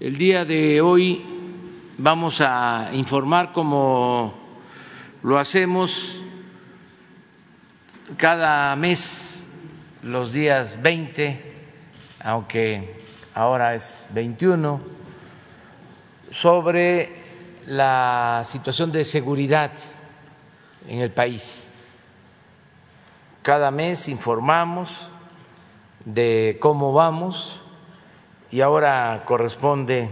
El día de hoy vamos a informar como lo hacemos cada mes, los días 20, aunque ahora es 21, sobre la situación de seguridad en el país. Cada mes informamos de cómo vamos y ahora corresponde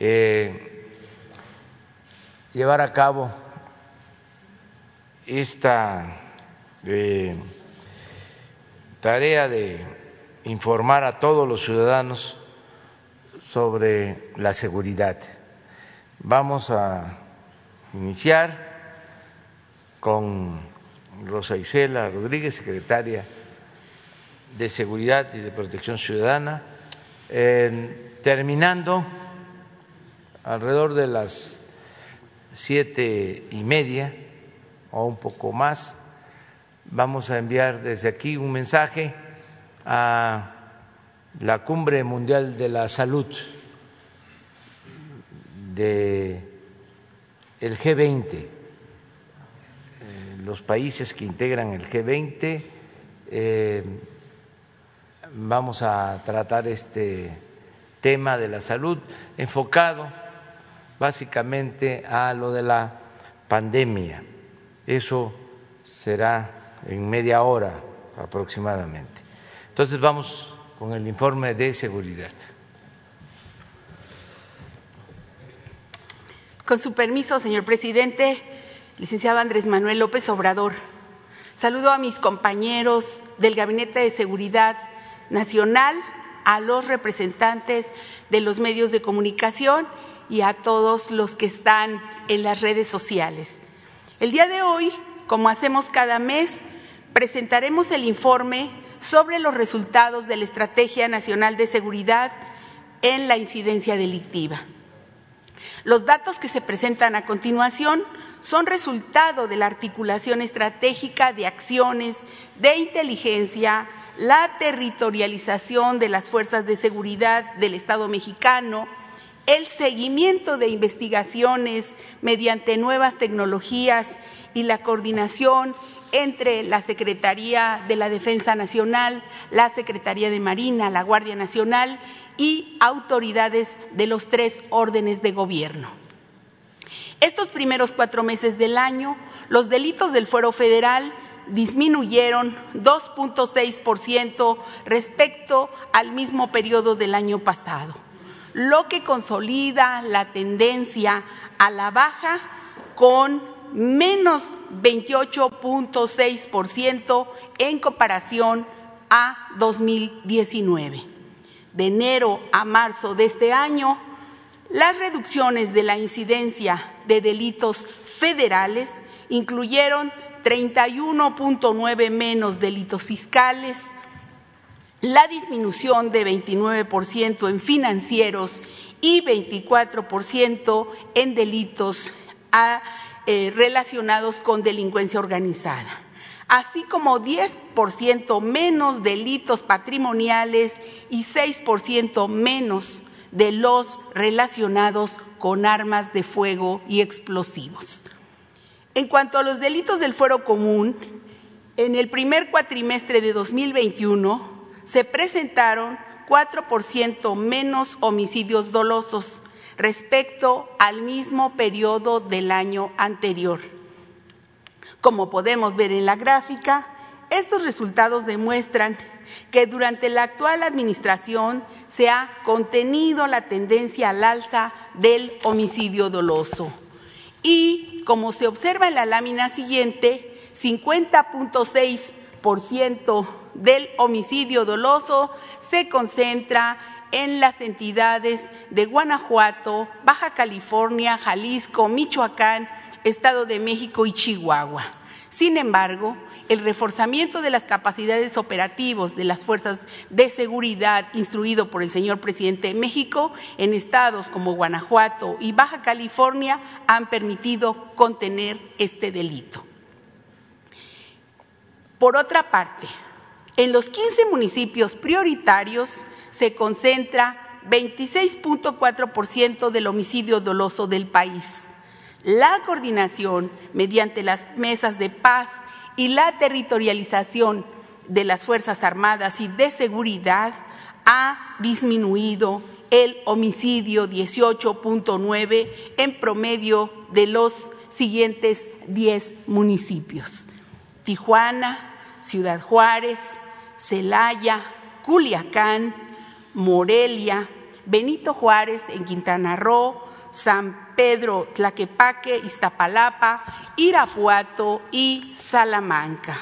eh, llevar a cabo esta eh, tarea de informar a todos los ciudadanos sobre la seguridad. Vamos a iniciar con Rosa Isela Rodríguez, secretaria de Seguridad y de Protección Ciudadana, terminando alrededor de las siete y media o un poco más, vamos a enviar desde aquí un mensaje a la Cumbre Mundial de la Salud de el G20, eh, los países que integran el G20 eh, vamos a tratar este tema de la salud enfocado básicamente a lo de la pandemia. Eso será en media hora aproximadamente. Entonces vamos con el informe de seguridad. Con su permiso, señor presidente, licenciado Andrés Manuel López Obrador, saludo a mis compañeros del Gabinete de Seguridad Nacional, a los representantes de los medios de comunicación y a todos los que están en las redes sociales. El día de hoy, como hacemos cada mes, presentaremos el informe sobre los resultados de la Estrategia Nacional de Seguridad en la incidencia delictiva. Los datos que se presentan a continuación son resultado de la articulación estratégica de acciones de inteligencia, la territorialización de las fuerzas de seguridad del Estado mexicano, el seguimiento de investigaciones mediante nuevas tecnologías y la coordinación entre la Secretaría de la Defensa Nacional, la Secretaría de Marina, la Guardia Nacional y autoridades de los tres órdenes de gobierno. Estos primeros cuatro meses del año, los delitos del fuero federal disminuyeron 2.6% respecto al mismo periodo del año pasado, lo que consolida la tendencia a la baja con menos 28.6% en comparación a 2019. De enero a marzo de este año, las reducciones de la incidencia de delitos federales incluyeron 31.9 menos delitos fiscales, la disminución de 29% en financieros y 24% en delitos ah, eh, relacionados con delincuencia organizada, así como 10% menos delitos patrimoniales y 6% menos de los relacionados con armas de fuego y explosivos. En cuanto a los delitos del fuero común, en el primer cuatrimestre de 2021 se presentaron 4% menos homicidios dolosos respecto al mismo periodo del año anterior. Como podemos ver en la gráfica, estos resultados demuestran que durante la actual administración se ha contenido la tendencia al alza del homicidio doloso. Y como se observa en la lámina siguiente, 50.6% del homicidio doloso se concentra en las entidades de Guanajuato, Baja California, Jalisco, Michoacán, Estado de México y Chihuahua. Sin embargo, el reforzamiento de las capacidades operativas de las fuerzas de seguridad instruido por el señor presidente de México en estados como Guanajuato y Baja California han permitido contener este delito. Por otra parte, en los 15 municipios prioritarios se concentra 26.4% del homicidio doloso del país. La coordinación mediante las mesas de paz y la territorialización de las Fuerzas Armadas y de Seguridad ha disminuido el homicidio 18.9 en promedio de los siguientes 10 municipios. Tijuana, Ciudad Juárez, Celaya, Culiacán, Morelia, Benito Juárez en Quintana Roo, San Pedro Tlaquepaque, Iztapalapa, Irapuato y Salamanca.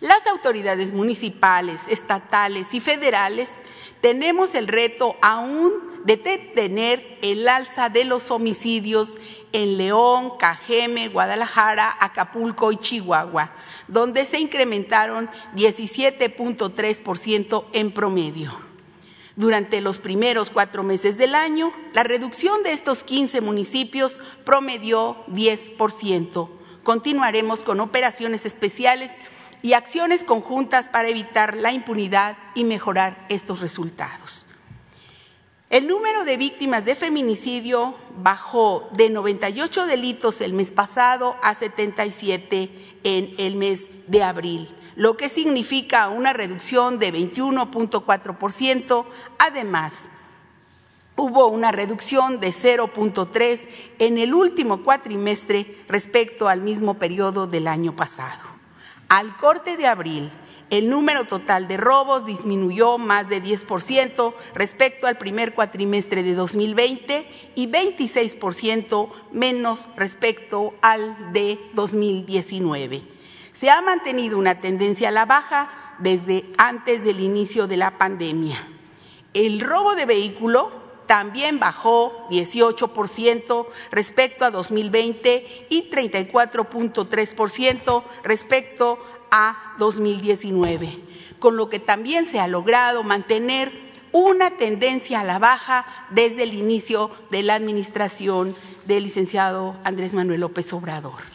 Las autoridades municipales, estatales y federales tenemos el reto aún de detener el alza de los homicidios en León, Cajeme, Guadalajara, Acapulco y Chihuahua, donde se incrementaron 17.3% en promedio. Durante los primeros cuatro meses del año, la reducción de estos 15 municipios promedió 10%. Continuaremos con operaciones especiales y acciones conjuntas para evitar la impunidad y mejorar estos resultados. El número de víctimas de feminicidio bajó de 98 delitos el mes pasado a 77 en el mes de abril, lo que significa una reducción de 21.4%. Además, hubo una reducción de 0.3 en el último cuatrimestre respecto al mismo periodo del año pasado. Al corte de abril, el número total de robos disminuyó más de 10% respecto al primer cuatrimestre de 2020 y 26% menos respecto al de 2019. Se ha mantenido una tendencia a la baja desde antes del inicio de la pandemia. El robo de vehículo también bajó 18% respecto a 2020 y 34.3% respecto a 2019, con lo que también se ha logrado mantener una tendencia a la baja desde el inicio de la administración del licenciado Andrés Manuel López Obrador.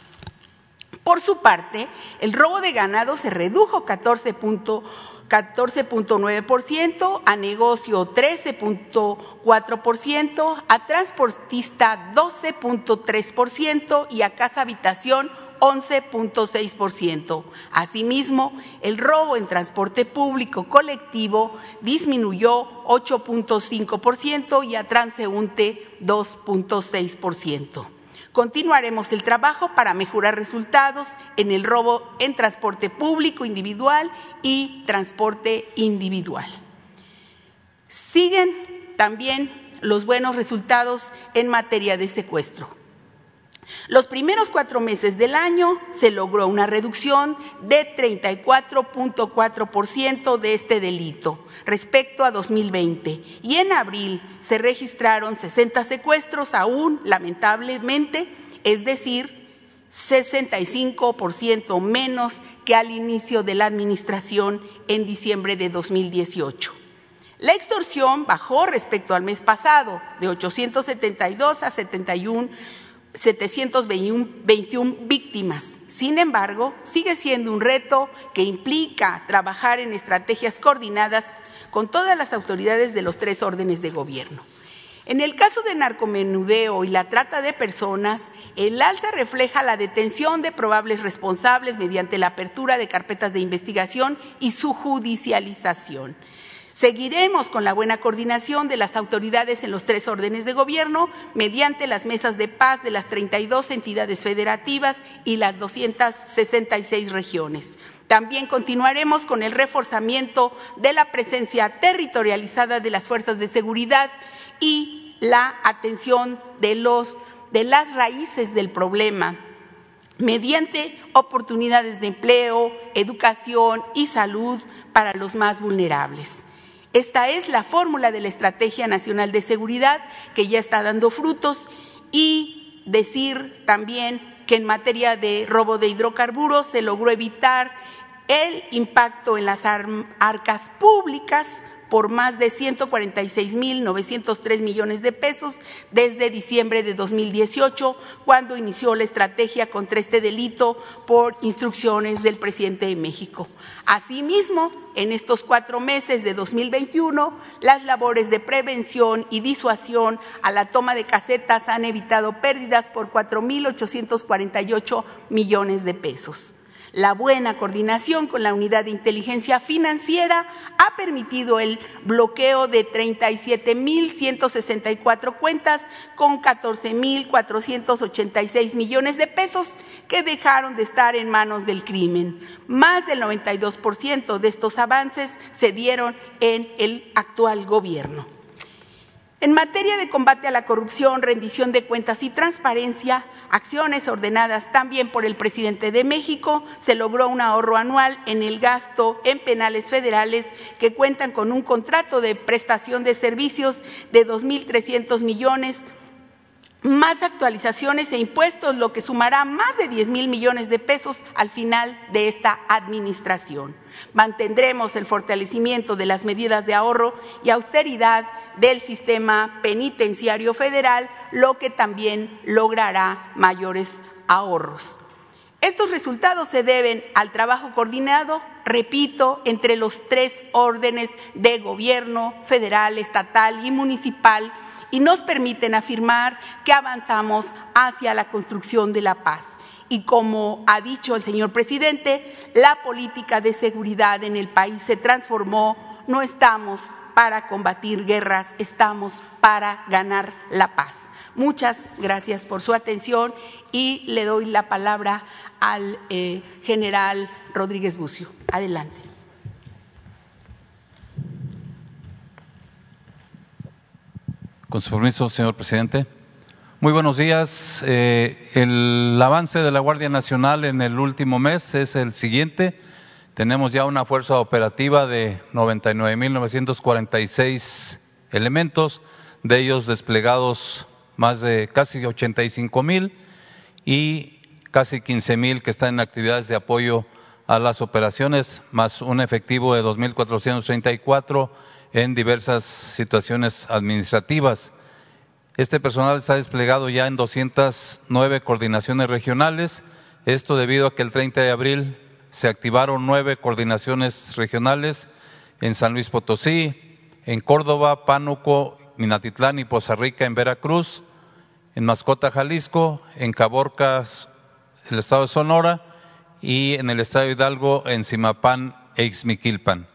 Por su parte, el robo de ganado se redujo 14.9%, a negocio 13.4%, a transportista 12.3% y a casa habitación 11.6%. Asimismo, el robo en transporte público colectivo disminuyó 8.5% y a transeúnte 2.6%. Continuaremos el trabajo para mejorar resultados en el robo en transporte público individual y transporte individual. Siguen también los buenos resultados en materia de secuestro. Los primeros cuatro meses del año se logró una reducción de 34.4% de este delito respecto a 2020 y en abril se registraron 60 secuestros aún, lamentablemente, es decir, 65% menos que al inicio de la administración en diciembre de 2018. La extorsión bajó respecto al mes pasado de 872 a 71 721 víctimas. Sin embargo, sigue siendo un reto que implica trabajar en estrategias coordinadas con todas las autoridades de los tres órdenes de gobierno. En el caso de narcomenudeo y la trata de personas, el alza refleja la detención de probables responsables mediante la apertura de carpetas de investigación y su judicialización. Seguiremos con la buena coordinación de las autoridades en los tres órdenes de gobierno mediante las mesas de paz de las 32 entidades federativas y las 266 regiones. También continuaremos con el reforzamiento de la presencia territorializada de las fuerzas de seguridad y la atención de, de las raíces del problema mediante oportunidades de empleo, educación y salud para los más vulnerables. Esta es la fórmula de la Estrategia Nacional de Seguridad que ya está dando frutos y decir también que en materia de robo de hidrocarburos se logró evitar el impacto en las arcas públicas por más de 146.903 millones de pesos desde diciembre de 2018, cuando inició la estrategia contra este delito por instrucciones del presidente de México. Asimismo, en estos cuatro meses de 2021, las labores de prevención y disuasión a la toma de casetas han evitado pérdidas por 4.848 millones de pesos. La buena coordinación con la unidad de inteligencia financiera ha permitido el bloqueo de 37.164 cuentas con 14.486 millones de pesos que dejaron de estar en manos del crimen. Más del 92% de estos avances se dieron en el actual gobierno. En materia de combate a la corrupción, rendición de cuentas y transparencia, acciones ordenadas también por el presidente de México, se logró un ahorro anual en el gasto en penales federales que cuentan con un contrato de prestación de servicios de 2.300 millones más actualizaciones e impuestos, lo que sumará más de 10 mil millones de pesos al final de esta administración. Mantendremos el fortalecimiento de las medidas de ahorro y austeridad del sistema penitenciario federal, lo que también logrará mayores ahorros. Estos resultados se deben al trabajo coordinado, repito, entre los tres órdenes de gobierno federal, estatal y municipal, y nos permiten afirmar que avanzamos hacia la construcción de la paz. Y como ha dicho el señor presidente, la política de seguridad en el país se transformó. No estamos para combatir guerras, estamos para ganar la paz. Muchas gracias por su atención y le doy la palabra al eh, general Rodríguez Bucio. Adelante. Con su permiso, señor presidente. Muy buenos días. Eh, el avance de la Guardia Nacional en el último mes es el siguiente. Tenemos ya una fuerza operativa de 99.946 elementos, de ellos desplegados más de casi 85 mil y casi 15 mil que están en actividades de apoyo a las operaciones, más un efectivo de 2.434 en diversas situaciones administrativas. Este personal está desplegado ya en 209 coordinaciones regionales, esto debido a que el 30 de abril se activaron nueve coordinaciones regionales en San Luis Potosí, en Córdoba, Pánuco, Minatitlán y Poza Rica en Veracruz, en Mascota, Jalisco, en Caborcas, el estado de Sonora y en el estado de Hidalgo, en Simapán e Ixmiquilpan.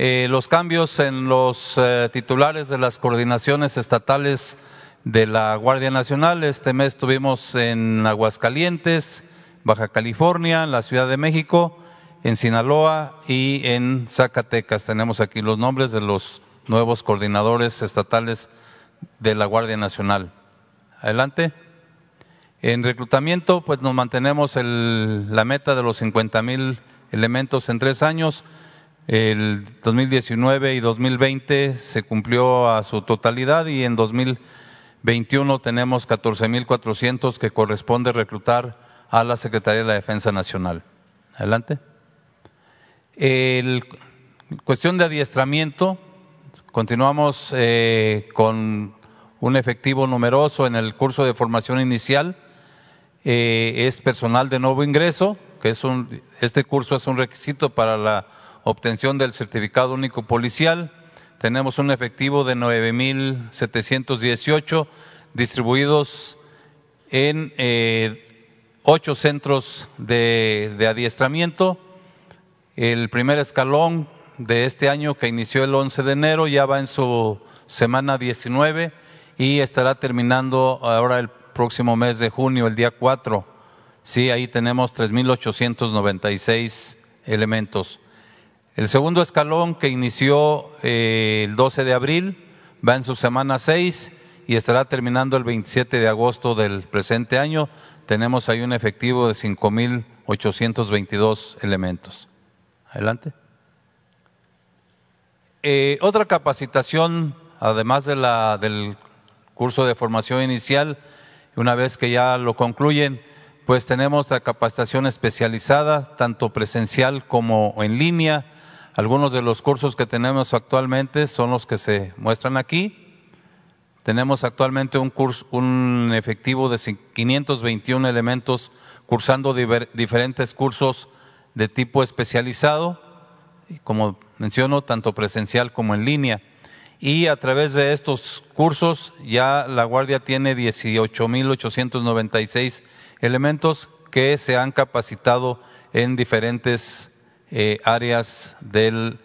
Eh, los cambios en los eh, titulares de las coordinaciones estatales de la Guardia Nacional. Este mes tuvimos en Aguascalientes, Baja California, en la Ciudad de México, en Sinaloa y en Zacatecas. Tenemos aquí los nombres de los nuevos coordinadores estatales de la Guardia Nacional. Adelante. En reclutamiento, pues nos mantenemos el, la meta de los 50 mil elementos en tres años. El 2019 y 2020 se cumplió a su totalidad y en 2021 tenemos 14.400 que corresponde reclutar a la Secretaría de la Defensa Nacional. Adelante. El, cuestión de adiestramiento, continuamos eh, con un efectivo numeroso en el curso de formación inicial. Eh, es personal de nuevo ingreso, que es un, este curso es un requisito para la obtención del certificado único policial. Tenemos un efectivo de 9.718 distribuidos en eh, ocho centros de, de, adiestramiento. El primer escalón de este año que inició el 11 de enero ya va en su semana 19 y estará terminando ahora el próximo mes de junio, el día 4. Sí, ahí tenemos 3.896 elementos. El segundo escalón que inició eh, el 12 de abril va en su semana 6 y estará terminando el 27 de agosto del presente año. Tenemos ahí un efectivo de 5.822 elementos. Adelante. Eh, otra capacitación, además de la, del curso de formación inicial, una vez que ya lo concluyen, pues tenemos la capacitación especializada, tanto presencial como en línea, Algunos de los cursos que tenemos actualmente son los que se muestran aquí. Tenemos actualmente un, curso, un efectivo de 521 elementos cursando diferentes cursos de tipo especializado, como menciono, tanto presencial como en línea. Y a través de estos cursos ya la Guardia tiene 18.896 elementos que se han capacitado en diferentes eh, áreas de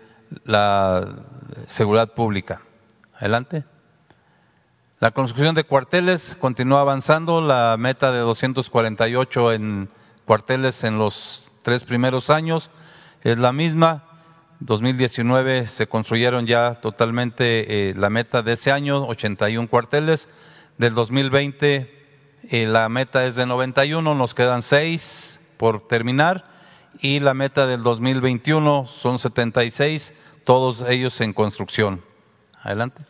la seguridad pública. Adelante. La construcción de cuarteles continúa avanzando, la meta de 248 en cuarteles en los tres primeros años es la misma. 2019 se construyeron ya totalmente eh, la meta de ese año, 81 cuarteles. Del 2020 eh, la meta es de 91, nos quedan seis por terminar y la meta del 2021 son 76, todos ellos en construcción. Adelante.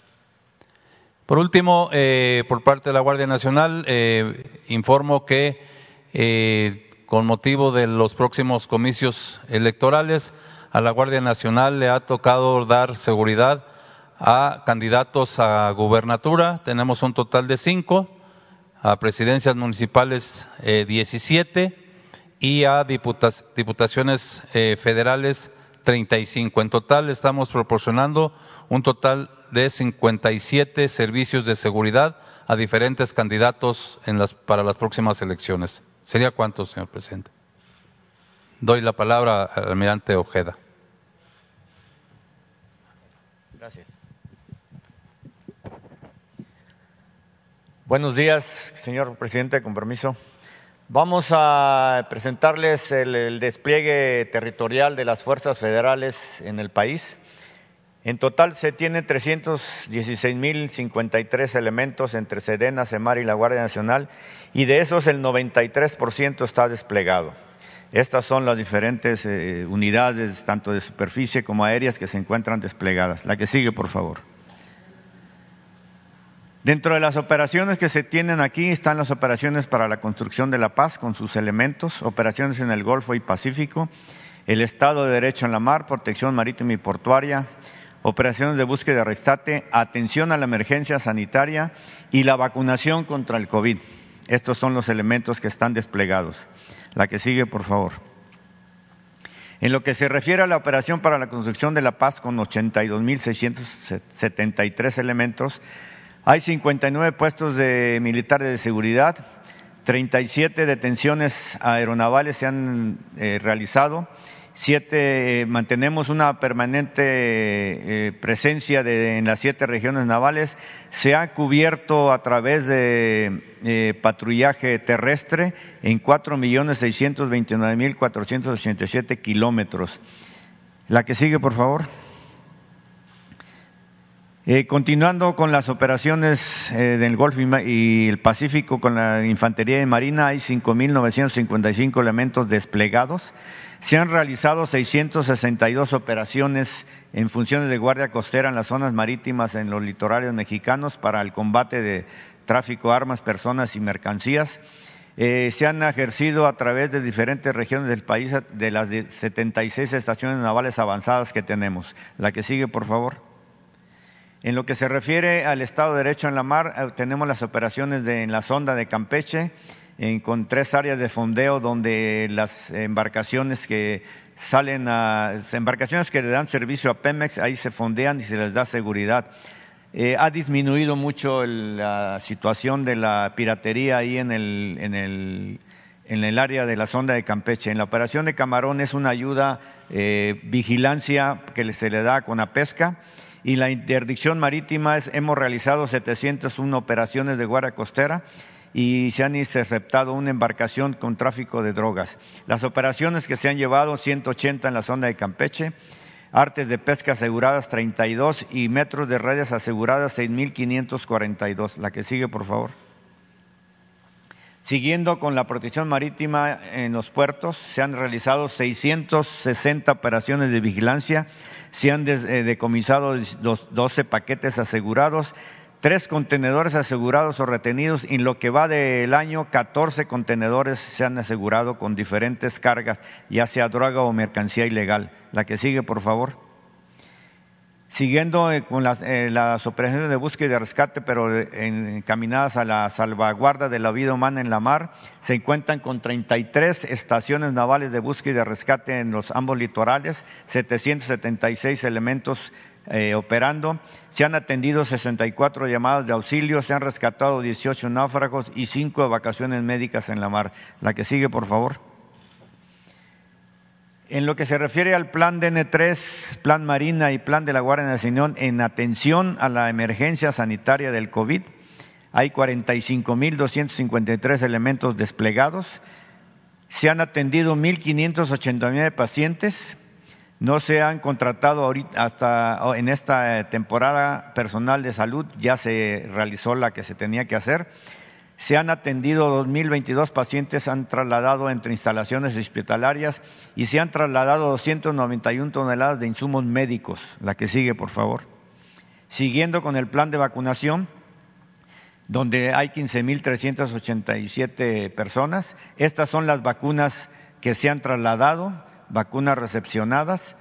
Por último, eh, por parte de la Guardia Nacional, eh, informo que eh, con motivo de los próximos comicios electorales, a la Guardia Nacional le ha tocado dar seguridad a candidatos a gubernatura. Tenemos un total de cinco, a presidencias municipales 17 y a diputaciones federales 35. En total estamos proporcionando un total de 57 servicios de seguridad a diferentes candidatos en las, para las próximas elecciones. ¿Sería cuánto, señor presidente? Doy la palabra al almirante Ojeda. Gracias. Buenos días, señor presidente, con permiso. Vamos a presentarles el, despliegue territorial de las fuerzas federales en el país. En total se tiene 316.053 elementos entre Sedena, Semar y la Guardia Nacional y de esos el 93% está desplegado. Estas son las diferentes eh, unidades, tanto de superficie como aéreas, que se encuentran desplegadas. La que sigue, por favor. Dentro de las operaciones que se tienen aquí están las operaciones para la construcción de la paz con sus elementos, operaciones en el Golfo y Pacífico, el Estado de Derecho en la Mar, protección marítima y portuaria, operaciones de búsqueda y rescate, atención a la emergencia sanitaria y la vacunación contra el COVID. Estos son los elementos que están desplegados. La que sigue, por favor. En lo que se refiere a la operación para la construcción de la paz con 82.673 elementos, hay 59 puestos de militares de seguridad, 37 detenciones aeronavales se han eh, realizado, Siete, eh, mantenemos una permanente eh, presencia en las siete regiones navales. Se ha cubierto a través de patrullaje terrestre en cuatro millones seiscientos veintinueve mil cuatrocientos ochenta y siete kilómetros. La que sigue, por favor. Continuando con las operaciones del Golfo y el Pacífico con la Infantería de Marina, hay 5.955 elementos desplegados. Se han realizado 662 operaciones en funciones de guardia costera en las zonas marítimas en los litorales mexicanos para el combate de tráfico de armas, personas y mercancías. Eh, se han ejercido a través de diferentes regiones del país de las 76 estaciones navales avanzadas que tenemos. La que sigue, por favor. En lo que se refiere al Estado de Derecho en la mar, eh, tenemos las operaciones de, en la sonda de Campeche, con tres áreas de fondeo donde las embarcaciones que salen a, embarcaciones que le dan servicio a Pemex, ahí se fondean y se les da seguridad. Eh, ha disminuido mucho la situación de la piratería ahí en el, en el, en el área de la sonda de Campeche. En la operación de Camarón es una ayuda, eh, vigilancia que se le da con la pesca y la interdicción marítima es, hemos realizado 701 operaciones de guardia costera y se han interceptado una embarcación con tráfico de drogas. Las operaciones que se han llevado, 180 en la zona de Campeche, artes de pesca aseguradas 32 y metros de redes aseguradas 6.542. La que sigue, por favor. Siguiendo con la protección marítima en los puertos, se han realizado 660 operaciones de vigilancia, se han eh, decomisado 12 paquetes asegurados, tres contenedores asegurados o retenidos. Y en lo que va del año, 14 contenedores se han asegurado con diferentes cargas, ya sea droga o mercancía ilegal. La que sigue, por favor. Siguiendo eh, con eh, las, operaciones de búsqueda y de rescate, pero encaminadas a la salvaguarda de la vida humana en la mar, se encuentran con 33 estaciones navales de búsqueda y de rescate en los ambos litorales, 776 elementos eh, operando. Se han atendido 64 llamadas de auxilio, se han rescatado 18 náufragos y 5 evacuaciones médicas en la mar. La que sigue, por favor. En lo que se refiere al plan DN3, plan Marina y plan de la Guardia Nacional en atención a la emergencia sanitaria del COVID, hay 45.253 elementos desplegados. Se han atendido 1.589 pacientes, no se han contratado ahorita, hasta en esta eh, temporada personal de salud, ya se realizó la que se tenía que hacer. Se han atendido 2.022 pacientes, han trasladado entre instalaciones hospitalarias y se han trasladado 291 toneladas de insumos médicos. La que sigue, por favor. Siguiendo con el plan de vacunación, donde hay 15.387 personas. Estas son las vacunas que se han trasladado vacunas recepcionadas,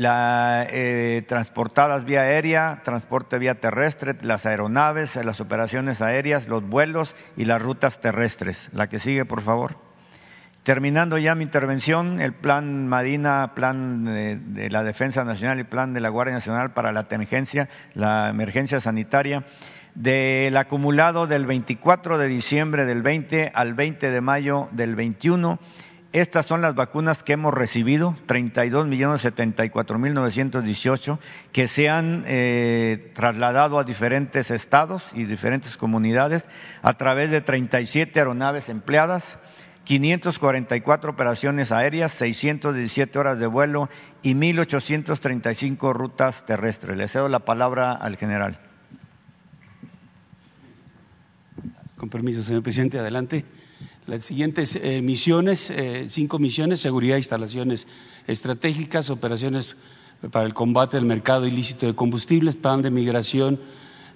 la, eh, transportadas vía aérea, transporte vía terrestre, las aeronaves, las operaciones aéreas, los vuelos y las rutas terrestres. La que sigue, por favor. Terminando ya mi intervención, el plan Marina, plan de, de, la Defensa Nacional y plan de la Guardia Nacional para la emergencia, la emergencia sanitaria, del acumulado del 24 de diciembre del 20 al 20 de mayo del 21 estas son las vacunas que hemos recibido, 32 millones 74 mil 918, que se han eh, trasladado a diferentes estados y diferentes comunidades a través de 37 aeronaves empleadas, 544 operaciones aéreas, 617 horas de vuelo y 1.835 rutas terrestres. Le cedo la palabra al general. Con permiso, señor presidente, adelante. Las siguientes eh, misiones, eh, cinco misiones, seguridad, instalaciones estratégicas, operaciones para el combate del mercado ilícito de combustibles, plan de migración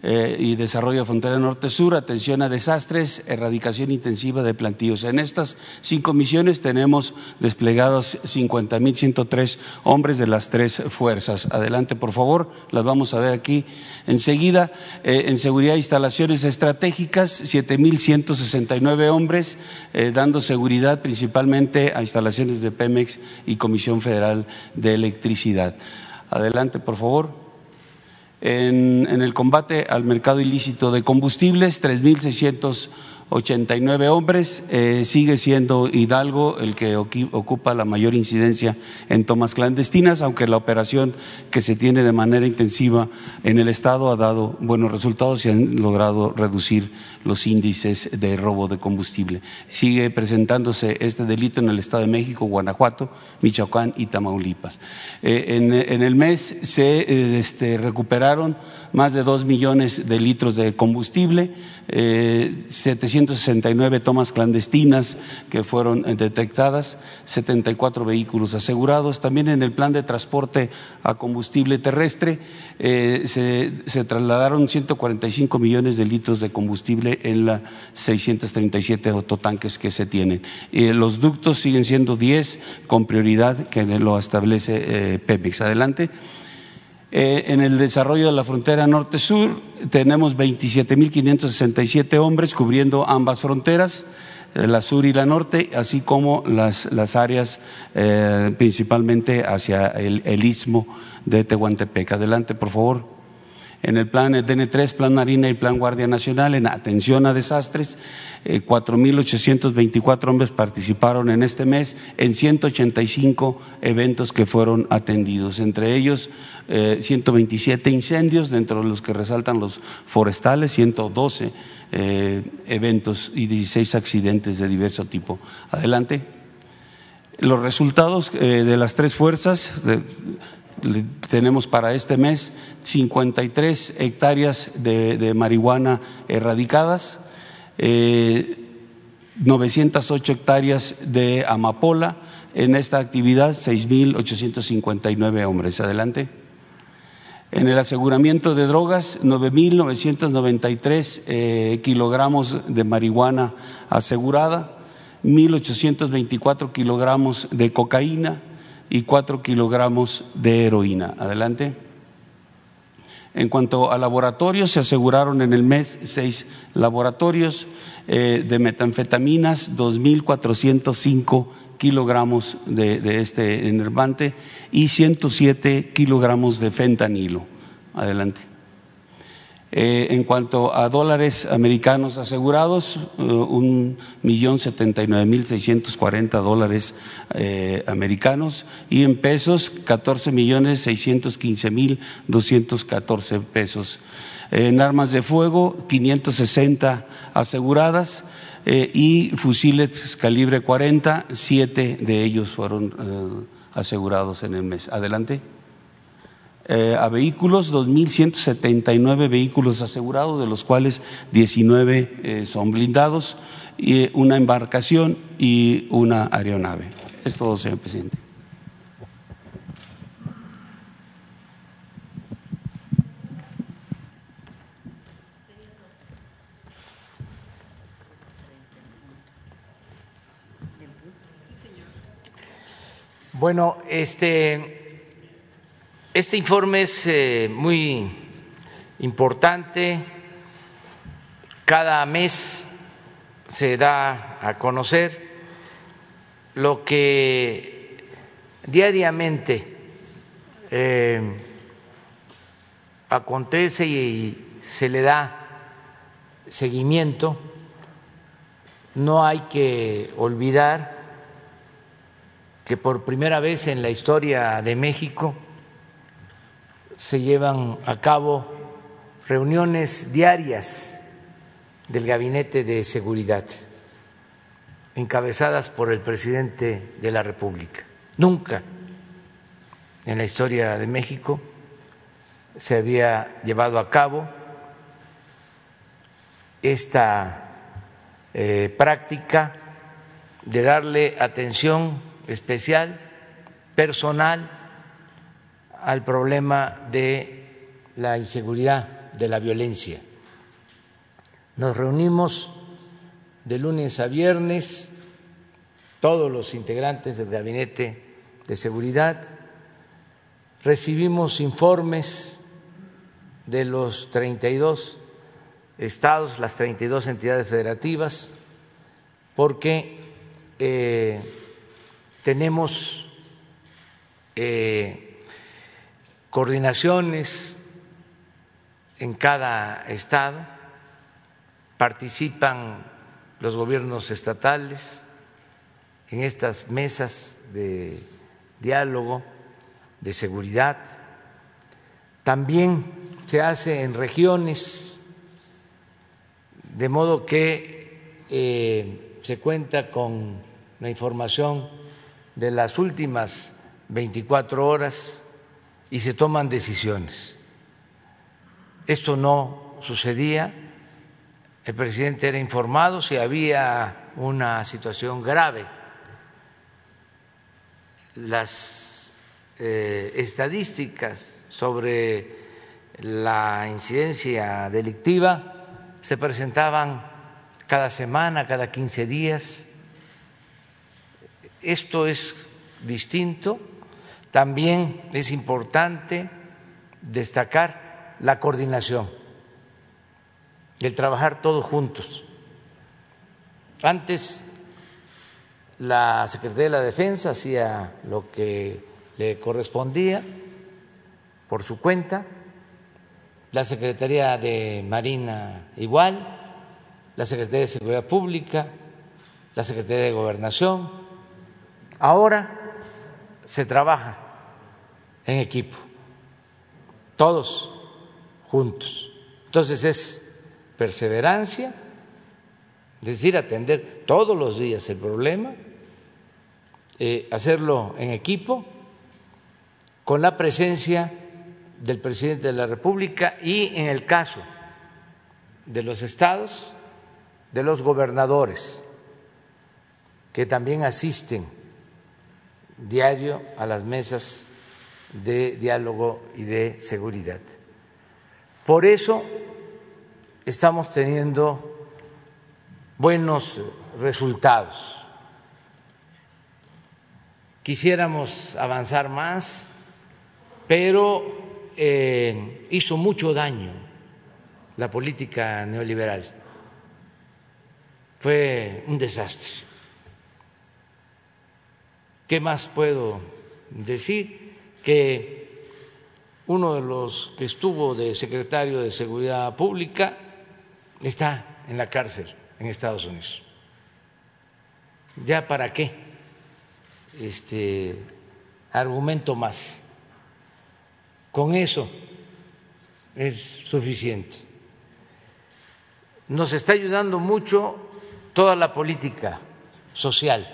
eh, y desarrollo de frontera norte-sur, atención a desastres, erradicación intensiva de plantíos. En estas cinco misiones tenemos desplegados 50.103 hombres de las tres fuerzas. Adelante, por favor, las vamos a ver aquí enseguida. Eh, en seguridad instalaciones estratégicas, 7.169 hombres, eh, dando seguridad principalmente a instalaciones de Pemex y Comisión Federal de Electricidad. Adelante, por favor en, en el combate al mercado ilícito de combustibles, 3.600 89 hombres, eh, sigue siendo Hidalgo el que ocupa la mayor incidencia en tomas clandestinas, aunque la operación que se tiene de manera intensiva en el Estado ha dado buenos resultados y han logrado reducir los índices de robo de combustible. Sigue presentándose este delito en el Estado de México, Guanajuato, Michoacán y Tamaulipas. Eh, en, el mes se eh, este, recuperaron más de dos millones de litros de combustible, eh, 769 tomas clandestinas que fueron eh, detectadas, 74 vehículos asegurados. También en el plan de transporte a combustible terrestre eh, se, trasladaron 145 millones de litros de combustible en las 637 autotanques que se tienen. los ductos siguen siendo 10 con prioridad que lo establece eh, Pemex. Adelante. Eh, en el desarrollo de la frontera norte-sur tenemos 27.567 hombres cubriendo ambas fronteras, eh, la sur y la norte, así como las, las áreas eh, principalmente hacia el, el istmo de Tehuantepec. Adelante, por favor en el plan DN3, Plan Marina y Plan Guardia Nacional en atención a desastres. Eh, 4.824 hombres participaron en este mes en 185 eventos que fueron atendidos, entre ellos eh, 127 incendios, dentro de los que resaltan los forestales, 112 eh, eventos y 16 accidentes de diverso tipo. Adelante. Los resultados eh, de las tres fuerzas, tenemos para este mes 53 hectáreas de, marihuana erradicadas, 908 eh, hectáreas de amapola. En esta actividad, 6.859 hombres. Adelante. En el aseguramiento de drogas, 9.993 eh, kilogramos de marihuana asegurada, 1.824 kilogramos de cocaína y 4 kilogramos de heroína. Adelante. En cuanto a laboratorios, se aseguraron en el mes seis laboratorios eh, de metanfetaminas, 2.405 kilogramos de, este enervante y 107 kilogramos de fentanilo. Adelante. Eh, en cuanto a dólares americanos asegurados, eh, un millón setenta y nueve mil seiscientos cuarenta dólares eh, americanos y en pesos catorce millones seiscientos quince mil doscientos catorce pesos. En armas de fuego, 560 aseguradas y fusiles calibre 40, siete de ellos fueron asegurados en el mes. Adelante. Eh, a vehículos, 2.179 vehículos asegurados, de los cuales 19 son blindados, y una embarcación y una aeronave. Es todo, señor presidente. Bueno, este, este informe es eh, muy importante. Cada mes se da a conocer lo que diariamente eh, acontece y se le da seguimiento. No hay que olvidar que por primera vez en la historia de México se llevan a cabo reuniones diarias del Gabinete de Seguridad, encabezadas por el presidente de la República. Nunca en la historia de México se había llevado a cabo esta eh, práctica de darle atención especial, personal, al problema de la inseguridad, de la violencia. Nos reunimos de lunes a viernes, todos los integrantes del Gabinete de Seguridad, recibimos informes de los 32 estados, las 32 entidades federativas, porque eh, tenemos eh, coordinaciones en cada estado, participan los gobiernos estatales en estas mesas de diálogo, de seguridad. También se hace en regiones, de modo que eh, se cuenta con la información de las últimas 24 horas y se toman decisiones. Esto no sucedía, el presidente era informado si había una situación grave. Las eh, estadísticas sobre la incidencia delictiva se presentaban cada semana, cada 15 días esto es distinto. También es importante destacar la coordinación, el trabajar todos juntos. Antes la Secretaría de la Defensa hacía lo que le correspondía por su cuenta, la Secretaría de Marina igual, la Secretaría de Seguridad Pública, la Secretaría de Gobernación, Ahora se trabaja en equipo, todos juntos. Entonces es perseverancia, es decir, atender todos los días el problema, eh, hacerlo en equipo, con la presencia del presidente de la República y, en el caso de los estados, de los gobernadores, que también asisten diario a las mesas de diálogo y de seguridad. Por eso estamos teniendo buenos resultados. Quisiéramos avanzar más, pero eh, hizo mucho daño la política neoliberal. Fue un desastre. ¿Qué más puedo decir? Que uno de los que estuvo de secretario de Seguridad Pública está en la cárcel en Estados Unidos. ¿Ya para qué? Este argumento más. Con eso es suficiente. Nos está ayudando mucho toda la política social.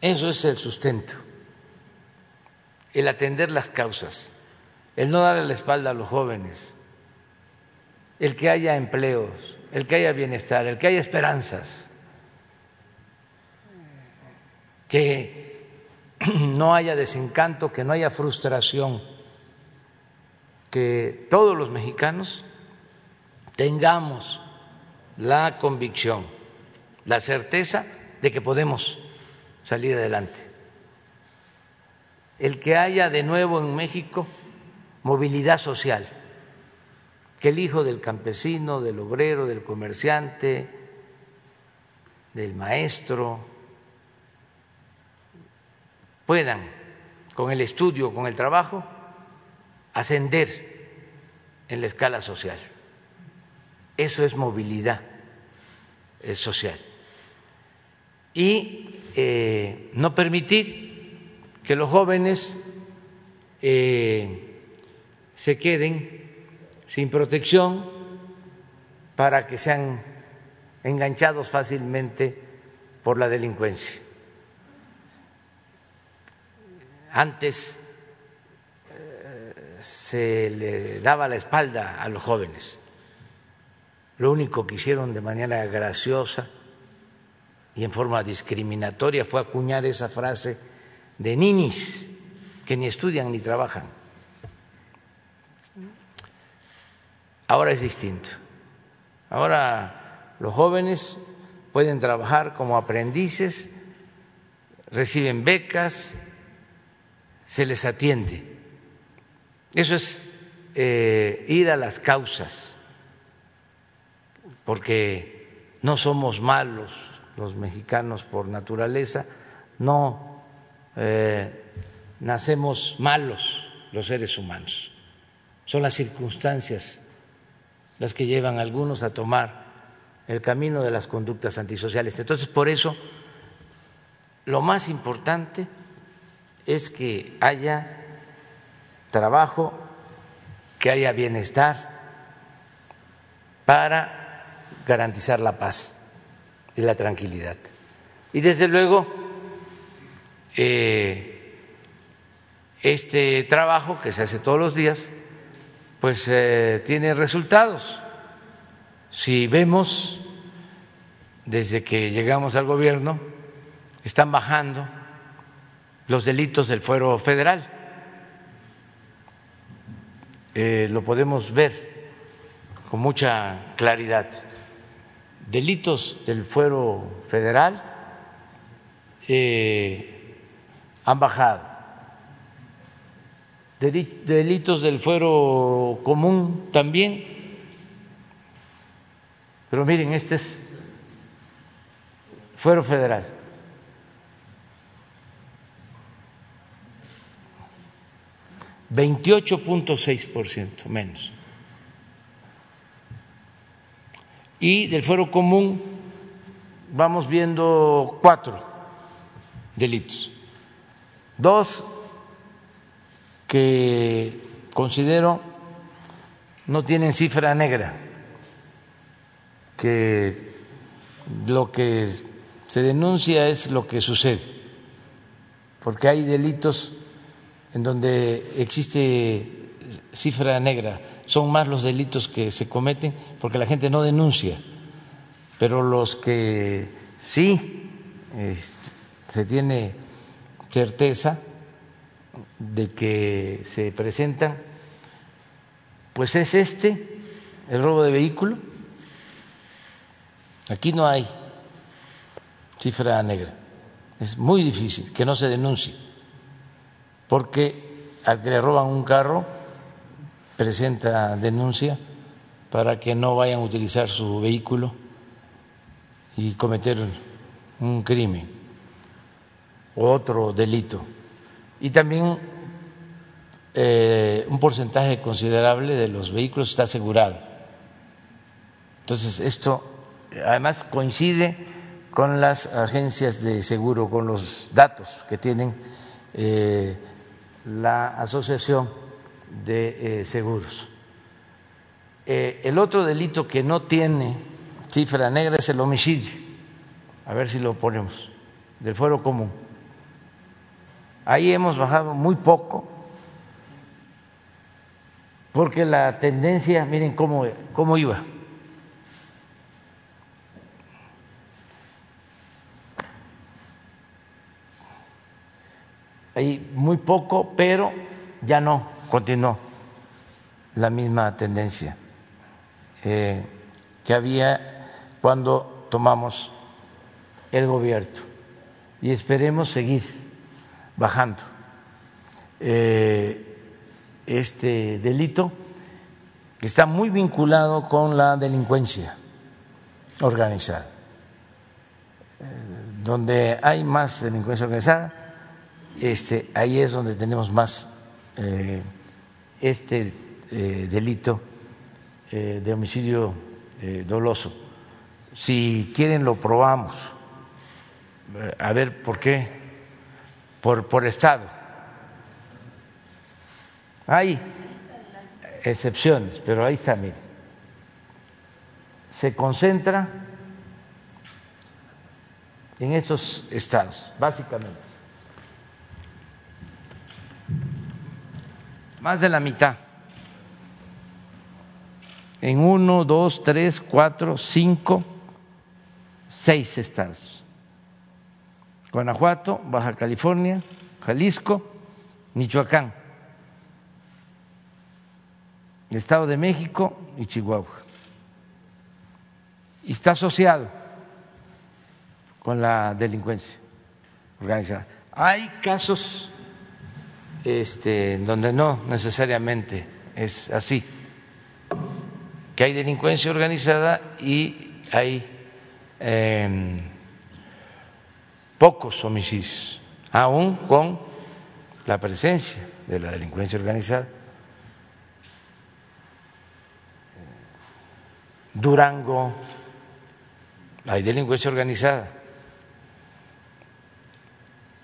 Eso es el sustento, el atender las causas, el no darle la espalda a los jóvenes, el que haya empleos, el que haya bienestar, el que haya esperanzas, que no haya desencanto, que no haya frustración, que todos los mexicanos tengamos la convicción, la certeza de que podemos salir adelante. El que haya de nuevo en México movilidad social, que el hijo del campesino, del obrero, del comerciante, del maestro, puedan, con el estudio, con el trabajo, ascender en la escala social. Eso es movilidad social. Y eh, no permitir que los jóvenes eh, se queden sin protección para que sean enganchados fácilmente por la delincuencia. Antes eh, se le daba la espalda a los jóvenes lo único que hicieron de manera graciosa y en forma discriminatoria fue acuñar esa frase de ninis que ni estudian ni trabajan. Ahora es distinto. Ahora los jóvenes pueden trabajar como aprendices, reciben becas, se les atiende. Eso es eh, ir a las causas porque no somos malos los mexicanos por naturaleza, no eh, nacemos malos los seres humanos, son las circunstancias las que llevan a algunos a tomar el camino de las conductas antisociales. Entonces, por eso, lo más importante es que haya trabajo, que haya bienestar para garantizar la paz y la tranquilidad. Y desde luego, eh, este trabajo que se hace todos los días, pues eh, tiene resultados. Si vemos desde que llegamos al gobierno, están bajando los delitos del fuero federal. Eh, lo podemos ver con mucha claridad delitos del fuero federal han bajado. Delitos del fuero común también. Pero miren, este es fuero federal. Ciento menos. y del fuero común vamos viendo cuatro delitos. Dos que considero no tienen cifra negra, que lo que se denuncia es lo que sucede, porque hay delitos en donde existe cifra negra. Son más los delitos que se cometen porque la gente no denuncia, pero los que sí se tiene certeza de que se presentan, pues es este, el robo de vehículo. Aquí no hay cifra negra. Es muy difícil que no se denuncie, porque al que le roban un carro presenta denuncia para que no vayan a utilizar su vehículo y cometer un crimen otro delito. Y también eh, un porcentaje considerable de los vehículos está asegurado. Entonces, esto además coincide con las agencias de seguro, con los datos que tienen eh, la Asociación de eh, Seguros. el otro delito que no tiene cifra negra es el homicidio. A ver si lo ponemos, del fuero común. Ahí hemos bajado muy poco, porque la tendencia, miren cómo, cómo iba. Ahí muy poco, pero ya no continuó la misma tendencia eh, que había cuando tomamos el gobierno y esperemos seguir bajando. Eh, este delito que está muy vinculado con la delincuencia organizada. Eh, donde hay más delincuencia organizada, este, ahí es donde tenemos más eh, este delito de homicidio doloso. Si quieren lo probamos, a ver por qué, por, por estado. Hay excepciones, pero ahí está, mire. Se concentra en estos estados, básicamente. Más de la mitad. En uno, dos, tres, cuatro, cinco seis estados. Guanajuato, Baja California, Jalisco, Michoacán, Estado de México y Chihuahua. Y está asociado con la delincuencia organizada. Hay casos este, donde no necesariamente es así, que hay delincuencia organizada y hay pocos homicidios, aún con la presencia de la delincuencia organizada. Durango, hay delincuencia organizada.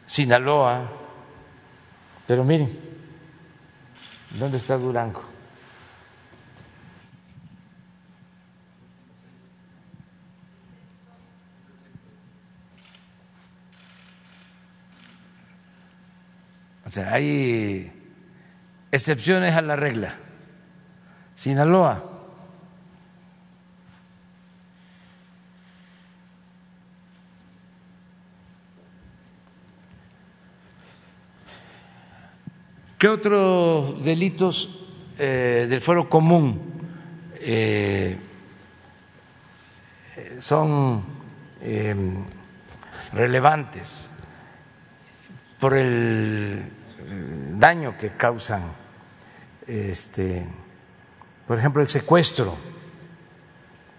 Sinaloa, pero miren, ¿dónde está Durango? Hay excepciones a la regla. Sinaloa. ¿Qué otros delitos eh, del foro común eh, son eh, relevantes por el daño que causan, este, por ejemplo, el secuestro.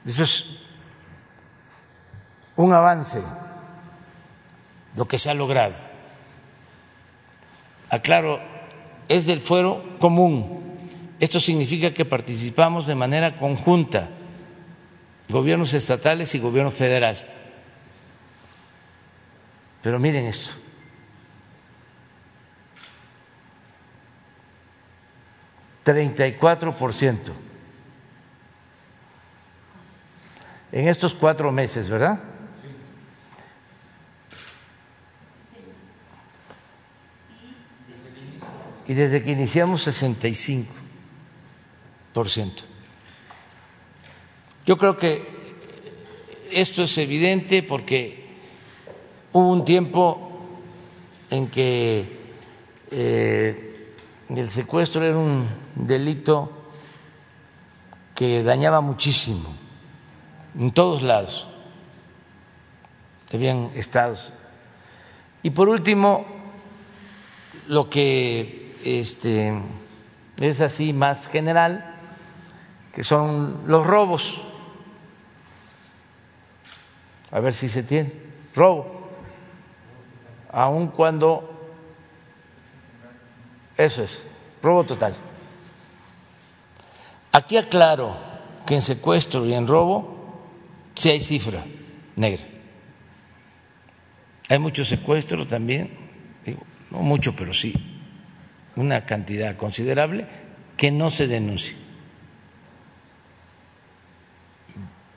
Eso es un avance, lo que se ha logrado. Aclaro, es del fuero común. Esto significa que participamos de manera conjunta, gobiernos estatales y gobierno federal. Pero miren esto. 34% en estos cuatro meses, ¿verdad? Y desde que iniciamos 65%. Yo creo que esto es evidente porque hubo un tiempo en que eh, el secuestro era un delito que dañaba muchísimo en todos lados. Habían estados. Y por último, lo que este, es así más general, que son los robos. A ver si se tiene. Robo. Aun cuando... Eso es, robo total. Aquí aclaro que en secuestro y en robo sí hay cifra negra. Hay muchos secuestros también, no mucho, pero sí, una cantidad considerable que no se denuncia.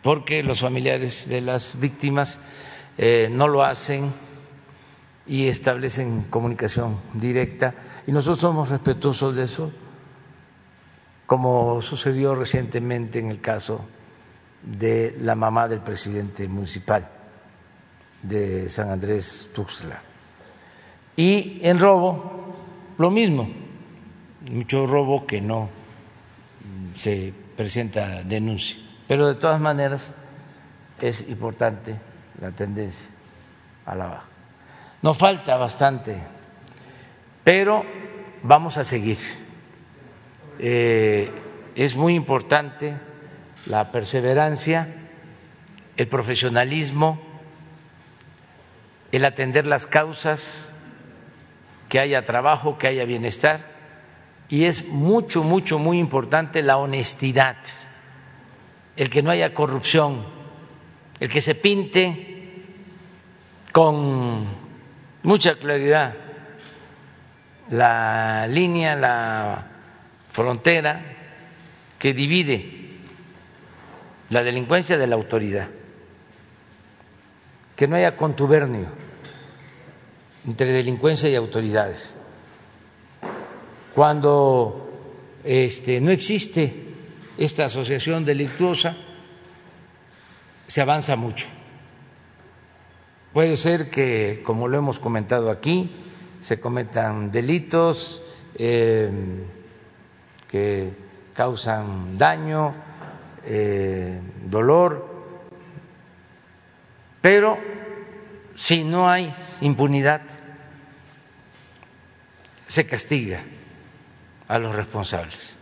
Porque los familiares de las víctimas eh, no lo hacen y establecen comunicación directa. Y nosotros somos respetuosos de eso, como sucedió recientemente en el caso de la mamá del presidente municipal de San Andrés Tuxtla. Y en robo, lo mismo, mucho robo que no se presenta denuncia. Pero de todas maneras es importante la tendencia a la baja. Nos falta bastante, pero vamos a seguir. Eh, es muy importante la perseverancia, el profesionalismo, el atender las causas, que haya trabajo, que haya bienestar, y es mucho, mucho, muy importante la honestidad, el que no haya corrupción, el que se pinte con mucha claridad la línea, la frontera que divide la delincuencia de la autoridad, que no haya contubernio entre delincuencia y autoridades. Cuando este, no existe esta asociación delictuosa, se avanza mucho. Puede ser que, como lo hemos comentado aquí, se cometan delitos eh, que causan daño, eh, dolor, pero si no hay impunidad, se castiga a los responsables.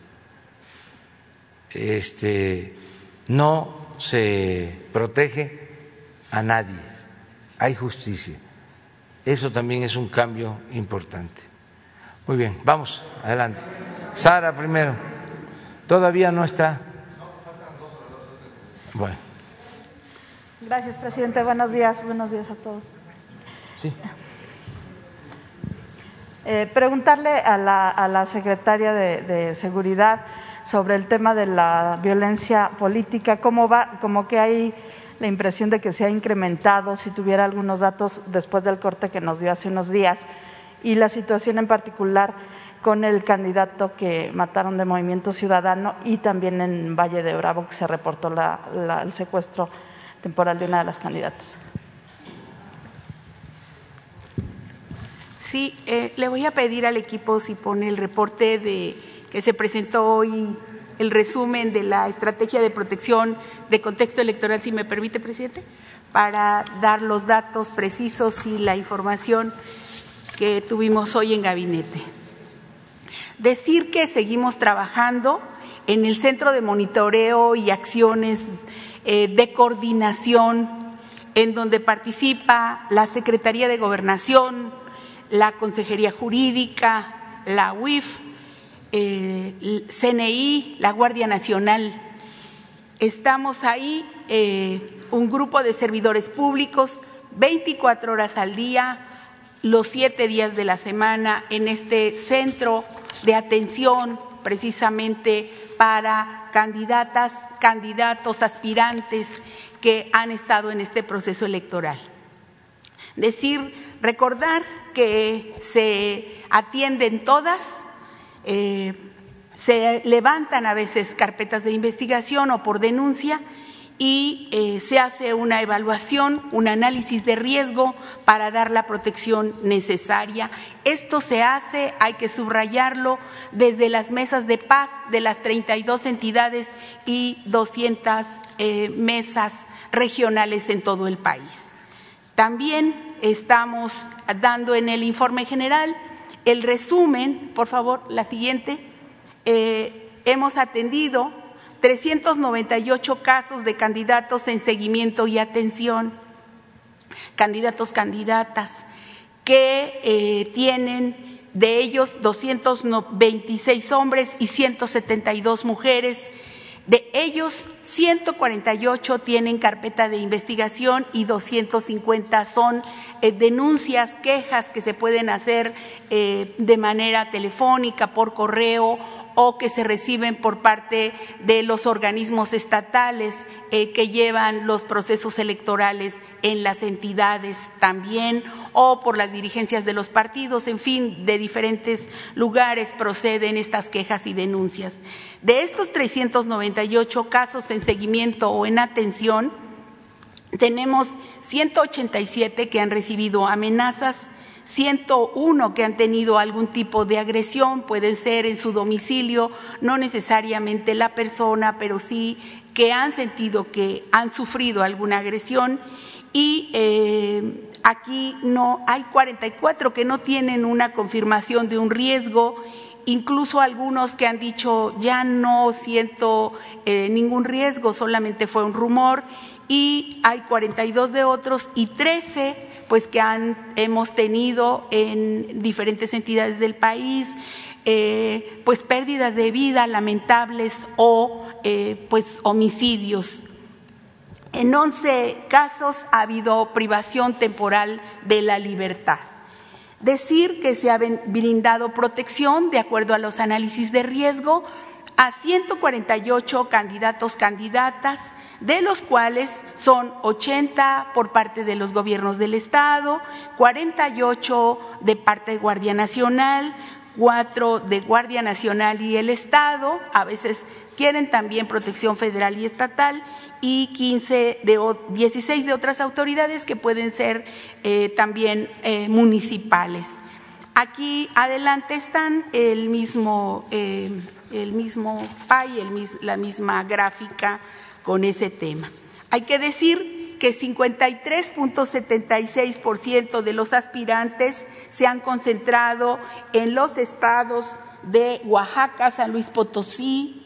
Este, no se protege a nadie, hay justicia. Eso también es un cambio importante. Muy bien, vamos, adelante. Sara primero. Todavía no está. Bueno. Gracias, presidente. Buenos días. Buenos días a todos. Sí. Eh, preguntarle a la, a la secretaria de, de, Seguridad sobre el tema de la violencia política, cómo va, como que hay la impresión de que se ha incrementado, si tuviera algunos datos después del corte que nos dio hace unos días, y la situación en particular con el candidato que mataron de Movimiento Ciudadano y también en Valle de Bravo que se reportó la, el secuestro temporal de una de las candidatas. Sí, eh, le voy a pedir al equipo si pone el reporte de que se presentó hoy, el resumen de la estrategia de protección de contexto electoral, si me permite, presidente, para dar los datos precisos y la información que tuvimos hoy en gabinete. Decir que seguimos trabajando en el centro de monitoreo y acciones eh, de coordinación en donde participa la Secretaría de Gobernación, la Consejería Jurídica, la UIF, eh, CNI, la Guardia Nacional. Estamos ahí, eh, un grupo de servidores públicos, 24 horas al día, los siete días de la semana, en este centro de atención precisamente para candidatas, candidatos, aspirantes que han estado en este proceso electoral. Decir, recordar que se atienden todas, eh, se levantan a veces carpetas de investigación o por denuncia y eh, se hace una evaluación, un análisis de riesgo para dar la protección necesaria. Esto se hace, hay que subrayarlo, desde las mesas de paz de las 32 entidades y 200 eh, mesas regionales en todo el país. También estamos dando en el informe general el resumen, por favor, la siguiente. Eh, hemos atendido 398 casos de candidatos en seguimiento y atención, candidatos, candidatas, que eh, tienen de ellos 226 hombres y 172 mujeres. De ellos, 148 tienen carpeta de investigación y 250 son eh, denuncias, quejas que se pueden hacer eh, de manera telefónica, por correo o que se reciben por parte de los organismos estatales eh, que llevan los procesos electorales en las entidades también o por las dirigencias de los partidos, en fin, de diferentes lugares proceden estas quejas y denuncias. De estos 398 casos en seguimiento o en atención, tenemos 187 que han recibido amenazas, 101 que han tenido algún tipo de agresión, pueden ser en su domicilio, no necesariamente la persona, pero sí que han sentido que han sufrido alguna agresión. Y eh, aquí no hay 44 que no tienen una confirmación de un riesgo incluso algunos que han dicho ya no siento eh, ningún riesgo, solamente fue un rumor, y hay 42 de otros y 13 pues que han, hemos tenido en diferentes entidades del país, eh, pues pérdidas de vida lamentables o eh, pues homicidios. En 11 casos ha habido privación temporal de la libertad. Decir que se ha brindado protección de acuerdo a los análisis de riesgo a 148 candidatos, candidatas, de los cuales son 80 por parte de los gobiernos del Estado, 48 de parte de Guardia Nacional, 4 de Guardia Nacional y el Estado, a veces quieren también protección federal y estatal, y 15 de, 16 de otras autoridades que pueden ser eh, también eh, municipales. Aquí adelante están el mismo, eh, el mismo PAI, la misma gráfica con ese tema. Hay que decir que 53.76% de los aspirantes se han concentrado en los estados de Oaxaca, San Luis Potosí,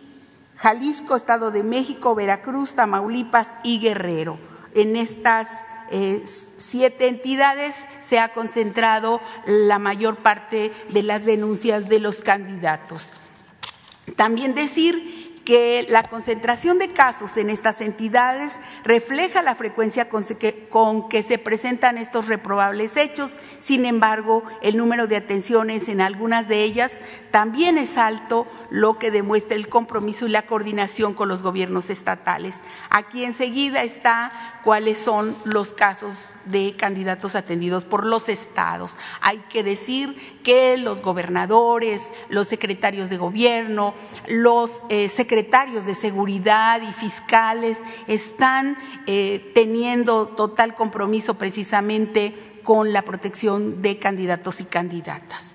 Jalisco, Estado de México, Veracruz, Tamaulipas y Guerrero. En estas eh, siete entidades se ha concentrado la mayor parte de las denuncias de los candidatos. También decir que la concentración de casos en estas entidades refleja la frecuencia con que, se presentan estos reprobables hechos. Sin embargo, el número de atenciones en algunas de ellas también es alto, lo que demuestra el compromiso y la coordinación con los gobiernos estatales. Aquí enseguida está cuáles son los casos de candidatos atendidos por los estados. Hay que decir que los gobernadores, los secretarios de gobierno, los eh, secretarios de seguridad y fiscales están eh, teniendo total compromiso precisamente con la protección de candidatos y candidatas.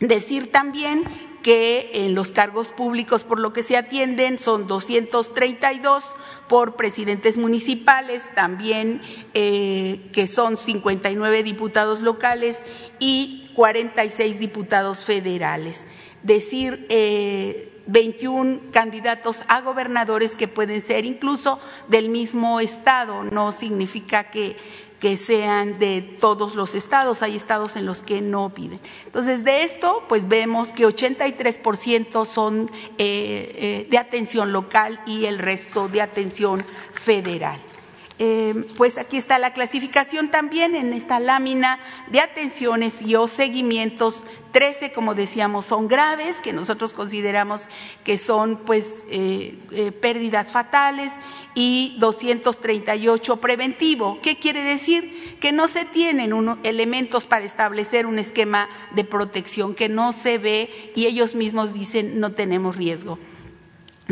Decir también que en los cargos públicos por lo que se atienden son 232 por presidentes municipales, también eh, que son 59 diputados locales y 46 diputados federales. Decir 21 eh, candidatos a gobernadores que pueden ser incluso del mismo estado, no significa que que sean de todos los estados, hay estados en los que no piden. Entonces, de esto, pues vemos que 83% son eh, eh, de atención local y el resto de atención federal. Eh, pues aquí está la clasificación también en esta lámina de atenciones y o seguimientos. 13, como decíamos, son graves, que nosotros consideramos que son pues eh, eh, pérdidas fatales y 238 preventivo. ¿Qué quiere decir? Que no se tienen elementos para establecer un esquema de protección, que no se ve y ellos mismos dicen no tenemos riesgo.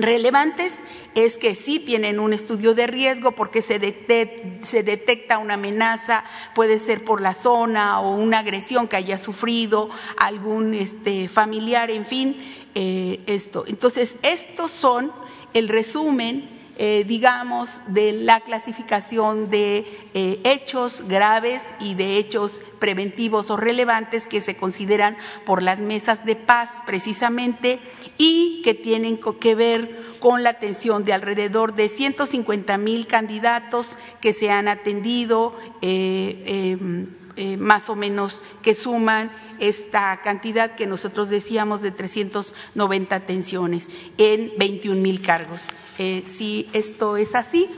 Relevantes es que sí tienen un estudio de riesgo porque se, detecta una amenaza, puede ser por la zona o una agresión que haya sufrido algún este, familiar, en fin, eh, esto. Entonces, estos son el resumen eh, digamos, de la clasificación de eh, hechos graves y de hechos preventivos o relevantes que se consideran por las mesas de paz precisamente y que tienen que ver con la atención de alrededor de 150 mil candidatos que se han atendido. Eh, em, eh, más o menos que suman esta cantidad que nosotros decíamos de 390 atenciones en 21 mil cargos. Eh, si esto es así,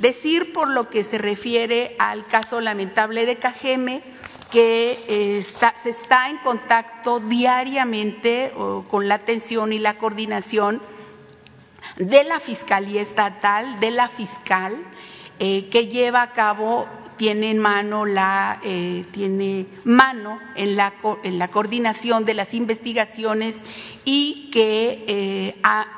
decir por lo que se refiere al caso lamentable de Cajeme, que eh, se está en contacto diariamente con la atención y la coordinación de la Fiscalía Estatal, de la fiscal, que lleva a cabo tiene en mano la eh, tiene mano en la, en la coordinación de las investigaciones y que eh, ha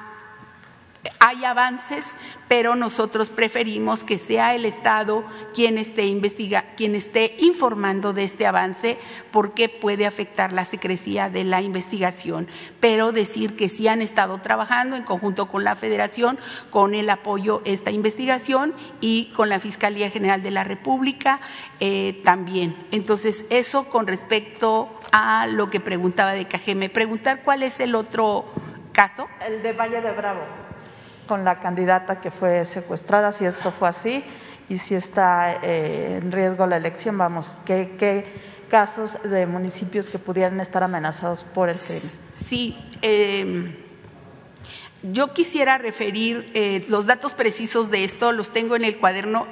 hay avances, pero nosotros preferimos que sea el Estado quien esté, investiga, quien esté informando de este avance porque puede afectar la secrecía de la investigación. Pero decir que sí han estado trabajando en conjunto con la Federación, con el apoyo a esta investigación y con la Fiscalía General de la República eh, también. Entonces, eso con respecto a lo que preguntaba de Cajeme. Preguntar cuál es el otro caso. El de Valle de Bravo con la candidata que fue secuestrada, si esto fue así y si está eh, en riesgo la elección, vamos, ¿qué, casos de municipios que pudieran estar amenazados por el crimen? Sí, em, yo quisiera referir eh, los datos precisos de esto, los tengo en el cuaderno,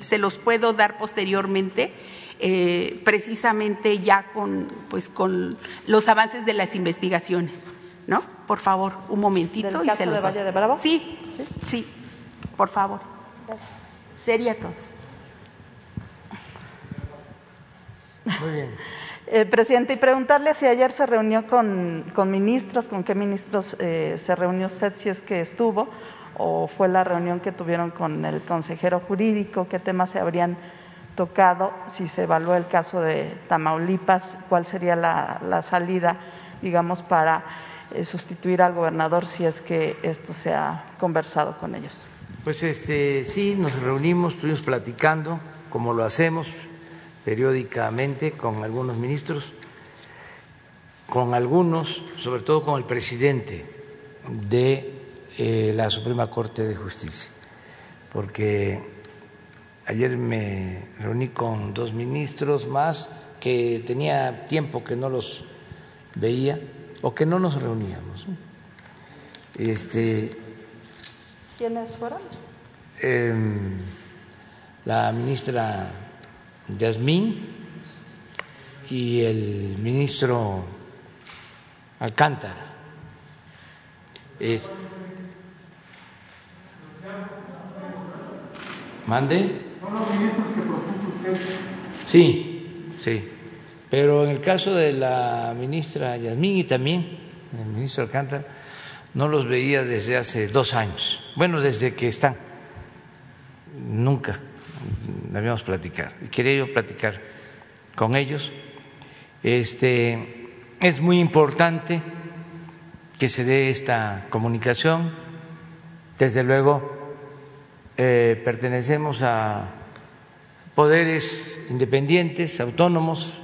se los puedo dar posteriormente. Eh, precisamente ya con, pues, con los avances de las investigaciones. ¿No? Por favor, un momentito y se los de Valle de Bravo? Sí, sí, por favor. Sería todo. Muy bien. Eh, presidente, y preguntarle si ayer se reunió con, con ministros, con qué ministros eh, se reunió usted, si es que estuvo, o fue la reunión que tuvieron con el consejero jurídico, qué temas se habrían tocado, si se evaluó el caso de Tamaulipas, cuál sería la, la salida, digamos, para sustituir al gobernador si es que esto se ha conversado con ellos. Pues este sí, nos reunimos, estuvimos platicando, como lo hacemos periódicamente con algunos ministros, con algunos, sobre todo con el presidente de eh, la Suprema Corte de Justicia, porque ayer me reuní con dos ministros más que tenía tiempo que no los veía o que no nos reuníamos. Este, ¿Quiénes fueron? Em, la ministra Yasmín y el ministro Alcántara. ¿Mande? Sí, sí. Pero en el caso de la ministra Yasmín y también el ministro Alcántara, no los veía desde hace dos años. Bueno, desde que están. Nunca habíamos platicado. Y quería yo platicar con ellos. Este, es muy importante que se dé esta comunicación. Desde luego, eh, pertenecemos a poderes independientes, autónomos,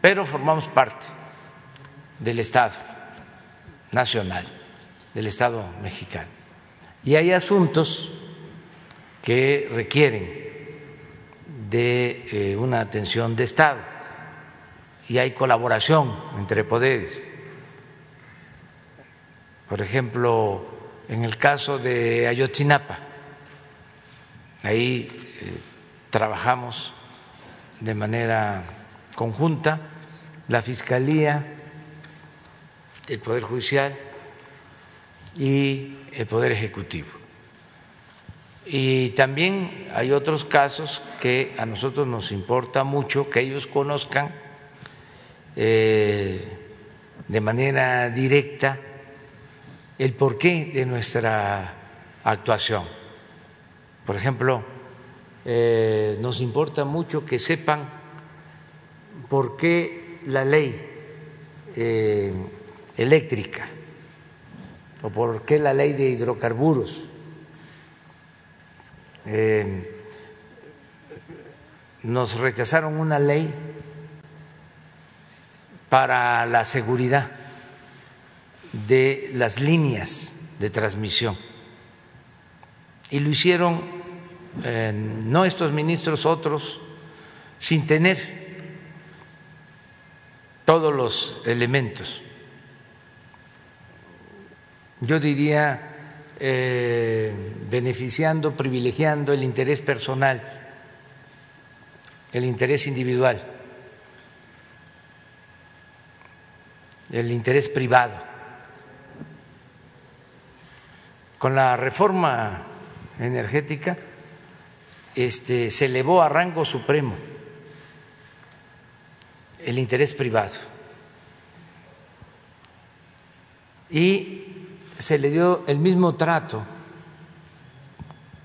pero formamos parte del Estado nacional, del Estado mexicano. Y hay asuntos que requieren de eh, una atención de Estado y hay colaboración entre poderes. Por ejemplo, en el caso de Ayotzinapa, ahí eh, trabajamos de manera conjunta la Fiscalía, el Poder Judicial y el Poder Ejecutivo. Y también hay otros casos que a nosotros nos importa mucho que ellos conozcan eh, de manera directa el porqué de nuestra actuación. Por ejemplo, eh, nos importa mucho que sepan por qué la ley eh, eléctrica o por qué la ley de hidrocarburos eh, nos rechazaron una ley para la seguridad de las líneas de transmisión. Y lo hicieron eh, no estos ministros, otros, sin tener todos los elementos. Yo diría eh, beneficiando, privilegiando el interés personal, el interés individual, el interés privado. Con la reforma energética este, se elevó a rango supremo el interés privado y se le dio el mismo trato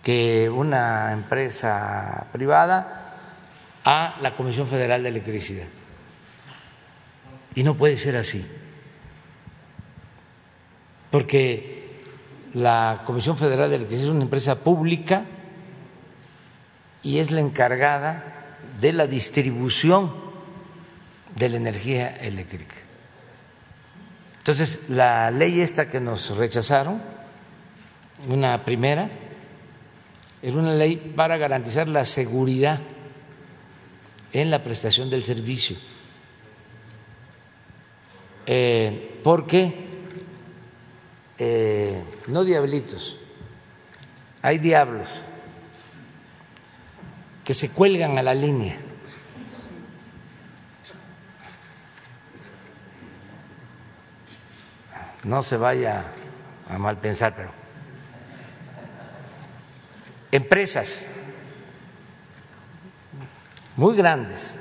que una empresa privada a la Comisión Federal de Electricidad. Y no puede ser así, porque la Comisión Federal de Electricidad es una empresa pública y es la encargada de la distribución de la energía eléctrica. Entonces, la ley esta que nos rechazaron, una primera, era una ley para garantizar la seguridad en la prestación del servicio. Eh, porque eh, no diablitos, hay diablos que se cuelgan a la línea no se vaya a mal pensar, pero empresas muy grandes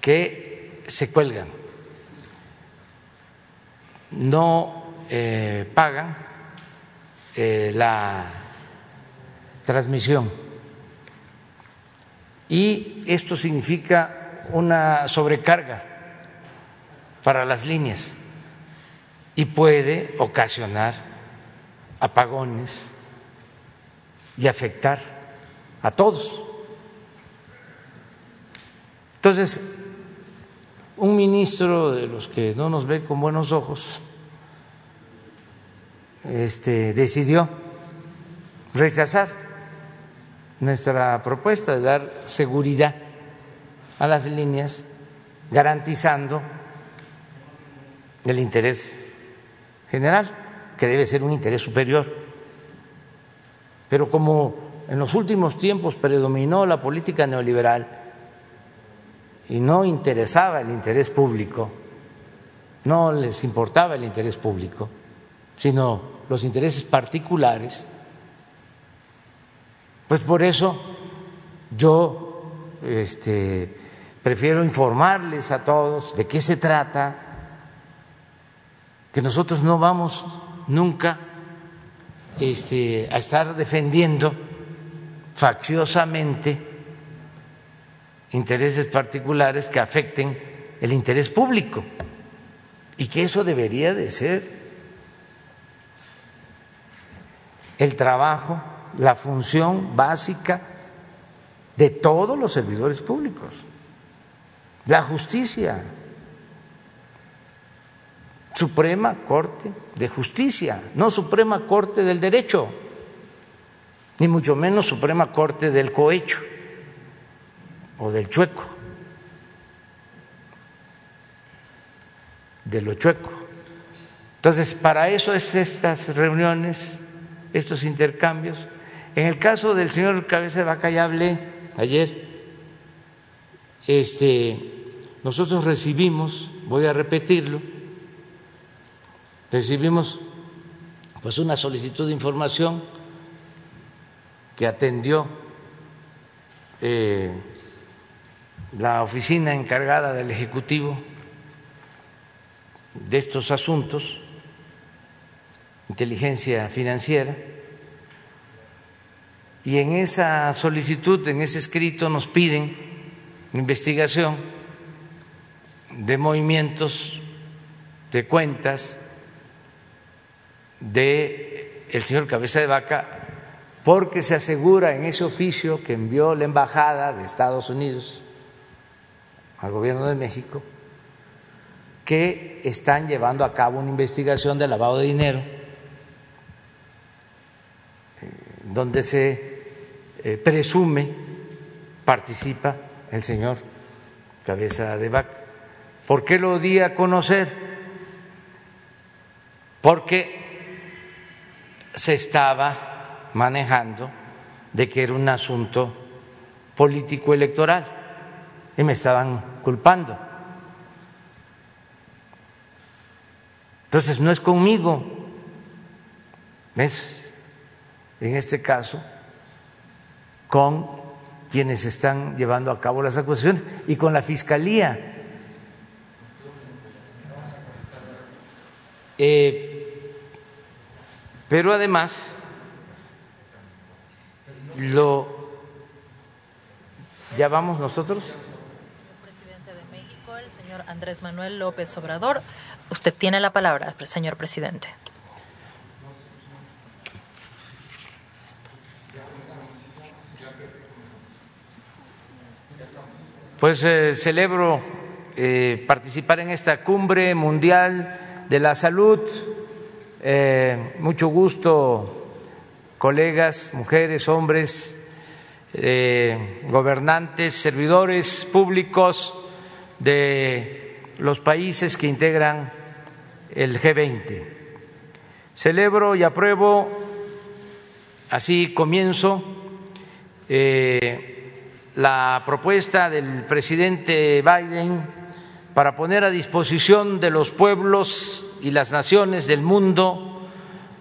que se cuelgan, no eh, pagan eh, la transmisión. Y esto significa una sobrecarga para las líneas y puede ocasionar apagones y afectar a todos. Entonces, un ministro de los que no nos ve con buenos ojos este, decidió rechazar nuestra propuesta de dar seguridad a las líneas, garantizando del interés general, que debe ser un interés superior. Pero como en los últimos tiempos predominó la política neoliberal y no interesaba el interés público, no les importaba el interés público, sino los intereses particulares, pues por eso yo este, prefiero informarles a todos de qué se trata que nosotros no vamos nunca este, a estar defendiendo facciosamente intereses particulares que afecten el interés público y que eso debería de ser el trabajo, la función básica de todos los servidores públicos, la justicia. Suprema Corte de Justicia, no Suprema Corte del Derecho, ni mucho menos Suprema Corte del cohecho o del chueco, de lo chueco. Entonces, para eso es estas reuniones, estos intercambios. En el caso del señor Cabeza de Vaca ya hablé ayer, este, nosotros recibimos, voy a repetirlo, recibimos pues una solicitud de información que atendió eh, la oficina encargada del Ejecutivo de estos asuntos, inteligencia financiera, y en esa solicitud, en ese escrito, nos piden investigación de movimientos de cuentas de el señor Cabeza de Vaca porque se asegura en ese oficio que envió la embajada de Estados Unidos al gobierno de México que están llevando a cabo una investigación de lavado de dinero donde se eh, presume participa el señor Cabeza de Vaca. ¿Por qué lo di a conocer? Porque se estaba manejando de que era un asunto político electoral y me estaban culpando. Entonces no es conmigo, es en este caso con quienes están llevando a cabo las acusaciones y con la Fiscalía. Eh, pero además, lo. ¿Ya vamos nosotros? presidente de México, el señor Andrés Manuel López Obrador. Usted tiene la palabra, señor presidente. Pues eh, celebro eh, participar en esta cumbre mundial de la salud. Eh, mucho gusto, colegas, mujeres, hombres, gobernantes, servidores públicos de los países que integran el G20. Celebro y apruebo, así comienzo, la propuesta del presidente Biden para poner a disposición de los pueblos y las naciones del mundo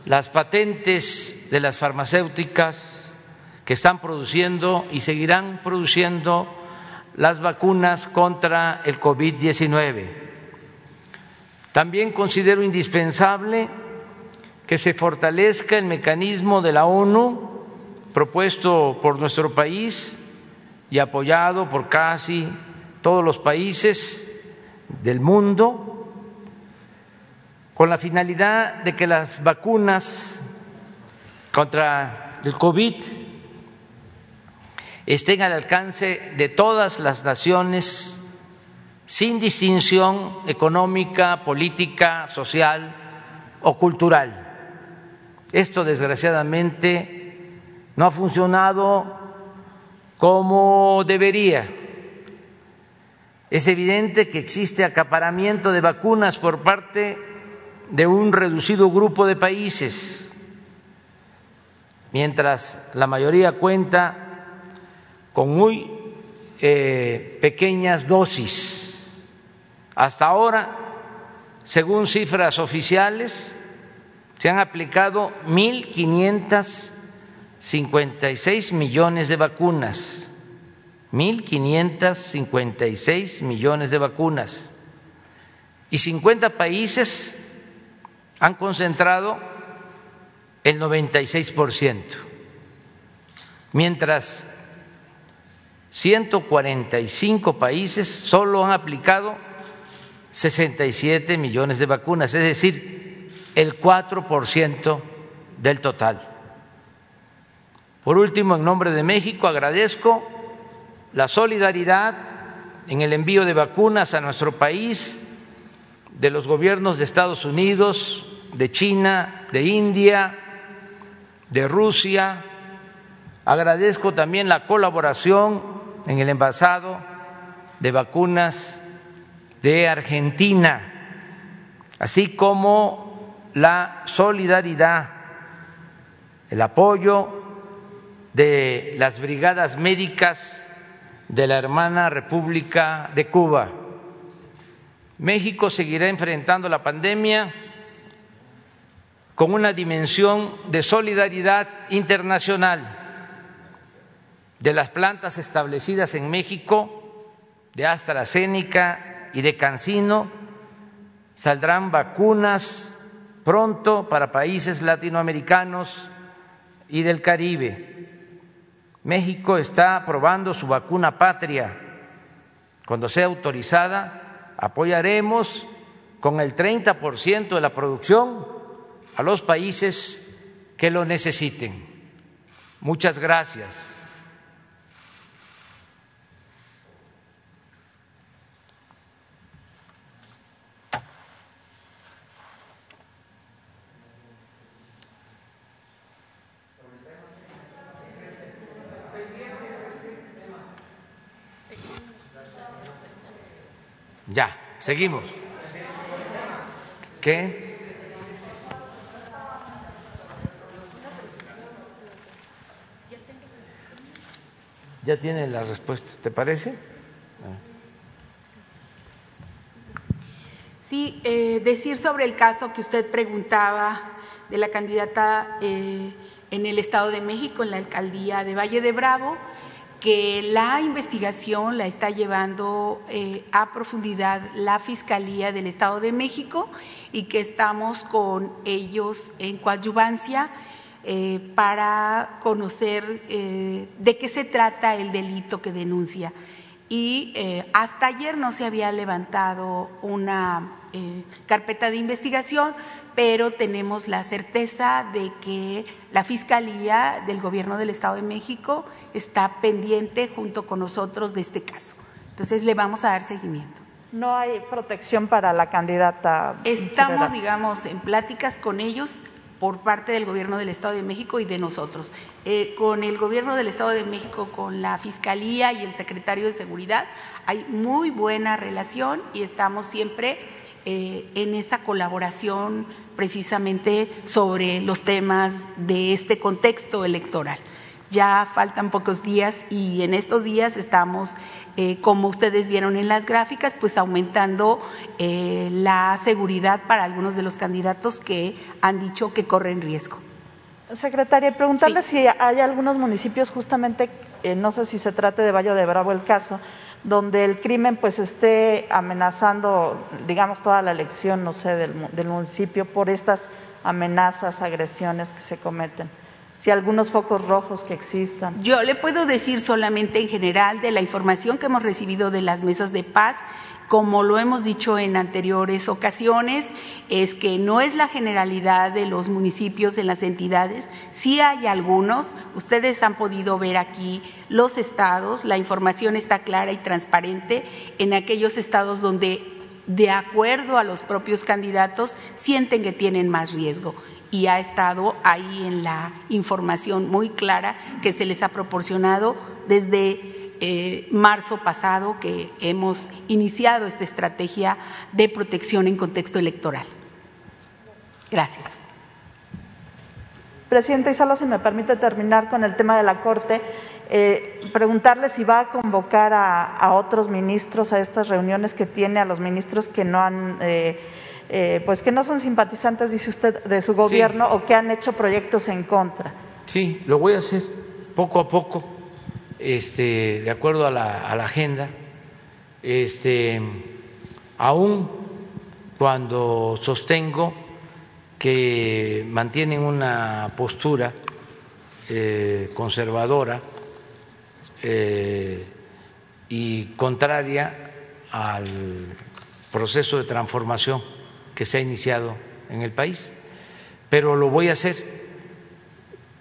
las patentes de las farmacéuticas que están produciendo y seguirán produciendo las vacunas contra el COVID-19. También considero indispensable que se fortalezca el mecanismo de la ONU propuesto por nuestro país y apoyado por casi todos los países del mundo con la finalidad de que las vacunas contra el COVID estén al alcance de todas las naciones sin distinción económica, política, social o cultural. Esto desgraciadamente no ha funcionado como debería. Es evidente que existe acaparamiento de vacunas por parte de un reducido grupo de países, mientras la mayoría cuenta con muy eh, pequeñas dosis. Hasta ahora, según cifras oficiales, se han aplicado 1.500 56 millones de vacunas, 1.556 millones de vacunas, y 50 países han concentrado el 96%, mientras 145 países solo han aplicado 67 millones de vacunas, es decir, el 4% del total. Por último, en nombre de México, agradezco la solidaridad en el envío de vacunas a nuestro país de los gobiernos de Estados Unidos, de China, de India, de Rusia. Agradezco también la colaboración en el envasado de vacunas de Argentina, así como la solidaridad, el apoyo de las brigadas médicas de la hermana República de Cuba. México seguirá enfrentando la pandemia con una dimensión de solidaridad internacional de las plantas establecidas en México, de AstraZeneca y de Cancino, saldrán vacunas pronto para países latinoamericanos y del Caribe. México está aprobando su vacuna patria. Cuando sea autorizada, apoyaremos con el 30% de la producción a los países que lo necesiten. Muchas gracias. Ya, seguimos. ¿Qué? Ya tiene la respuesta, ¿te parece? Sí, eh, decir sobre el caso que usted preguntaba de la candidata eh, en el Estado de México, en la alcaldía de Valle de Bravo, que la investigación la está llevando eh, a profundidad la Fiscalía del Estado de México y que estamos con ellos en coadyuvancia eh, para conocer eh, de qué se trata el delito que denuncia. Y hasta ayer no se había levantado una carpeta de investigación, pero tenemos la certeza de que la Fiscalía del Gobierno del Estado de México está pendiente junto con nosotros de este caso. Entonces le vamos a dar seguimiento. No hay protección para la candidata. Estamos, digamos, en pláticas con ellos por parte del Gobierno del Estado de México y de nosotros. Eh, con el Gobierno del Estado de México, con la Fiscalía y el Secretario de Seguridad, hay muy buena relación y estamos siempre eh, en esa colaboración precisamente sobre los temas de este contexto electoral. Ya faltan pocos días y en estos días estamos, eh, como ustedes vieron en las gráficas, pues aumentando eh, la seguridad para algunos de los candidatos que han dicho que corren riesgo. Secretaria, preguntarle si hay algunos municipios justamente, no sé si se trate de Valle de Bravo el caso, donde el crimen pues esté amenazando, digamos, toda la elección, no sé, del, del, municipio por estas amenazas, agresiones que se cometen. Si algunos focos rojos que existan. Yo le puedo decir solamente en general de la información que hemos recibido de las mesas de paz como lo hemos dicho en anteriores ocasiones, es que no es la generalidad de los municipios en las entidades, sí hay algunos, ustedes han podido ver aquí los estados, la información está clara y transparente en aquellos estados donde de acuerdo a los propios candidatos sienten que tienen más riesgo y ha estado ahí en la información muy clara que se les ha proporcionado desde eh, marzo pasado que hemos iniciado esta estrategia de protección en contexto electoral. Gracias. Presidenta Isala, si me permite terminar con el tema de la Corte, eh, preguntarle si va a convocar a, otros ministros a estas reuniones que tiene, a los ministros que no han, eh, pues que no son simpatizantes, dice usted, de su gobierno o que han hecho proyectos en contra. Sí, lo voy a hacer poco a poco este, de acuerdo a la, agenda, este, aún cuando sostengo que mantienen una postura eh, conservadora eh, y contraria al proceso de transformación que se ha iniciado en el país, pero lo voy a hacer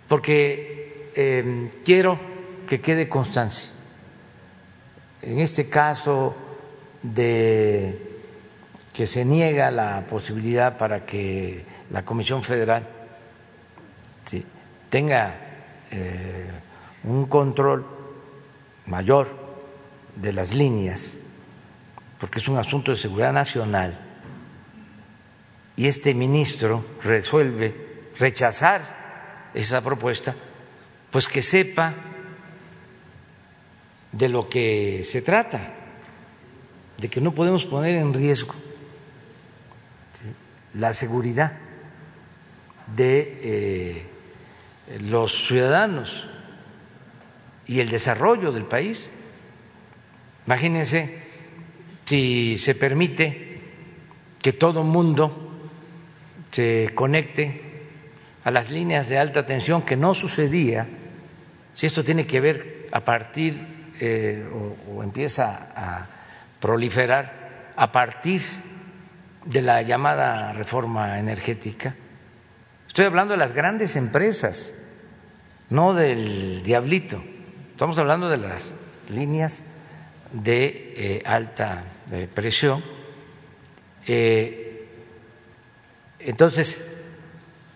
porque eh, quiero que quede constancia. En este caso de que se niega la posibilidad para que la Comisión Federal tenga eh, un control mayor de las líneas, porque es un asunto de seguridad nacional, y este ministro resuelve rechazar esa propuesta, pues que sepa de lo que se trata, de que no podemos poner en riesgo la seguridad de eh, los ciudadanos y el desarrollo del país. Imagínense si se permite que todo mundo se conecte a las líneas de alta tensión, que no sucedía, si esto tiene que ver a partir eh, o, empieza a proliferar a partir de la llamada reforma energética. Estoy hablando de las grandes empresas, no del diablito. Estamos hablando de las líneas de eh, alta eh, presión. Entonces,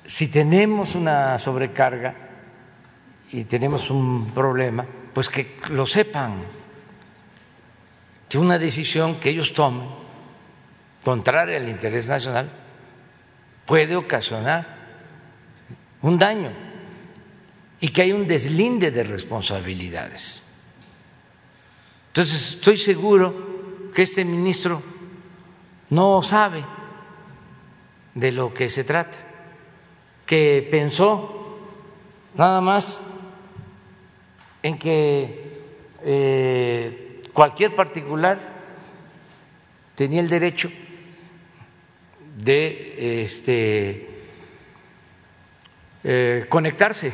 si tenemos una sobrecarga y tenemos un problema, pues que lo sepan, que una decisión que ellos tomen contraria al interés nacional puede ocasionar un daño y que hay un deslinde de responsabilidades. Entonces, estoy seguro que este ministro no sabe de lo que se trata, que pensó nada más en que eh, cualquier particular tenía el derecho de este, eh, conectarse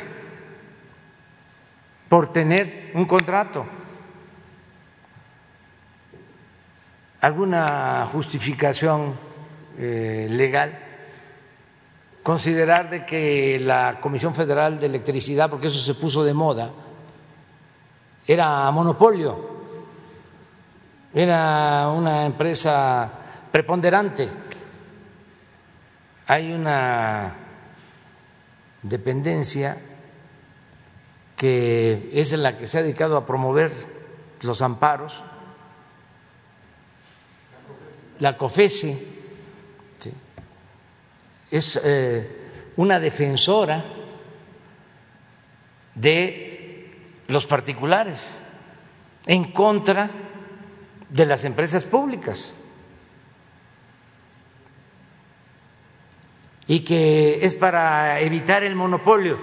por tener un contrato. alguna justificación eh, legal, considerar de que la Comisión Federal de Electricidad, porque eso se puso de moda, era monopolio, era una empresa preponderante. Hay una dependencia que es la que se ha dedicado a promover los amparos. La COFESE es eh, una defensora de los particulares en contra de las empresas públicas y que es para evitar el monopolio.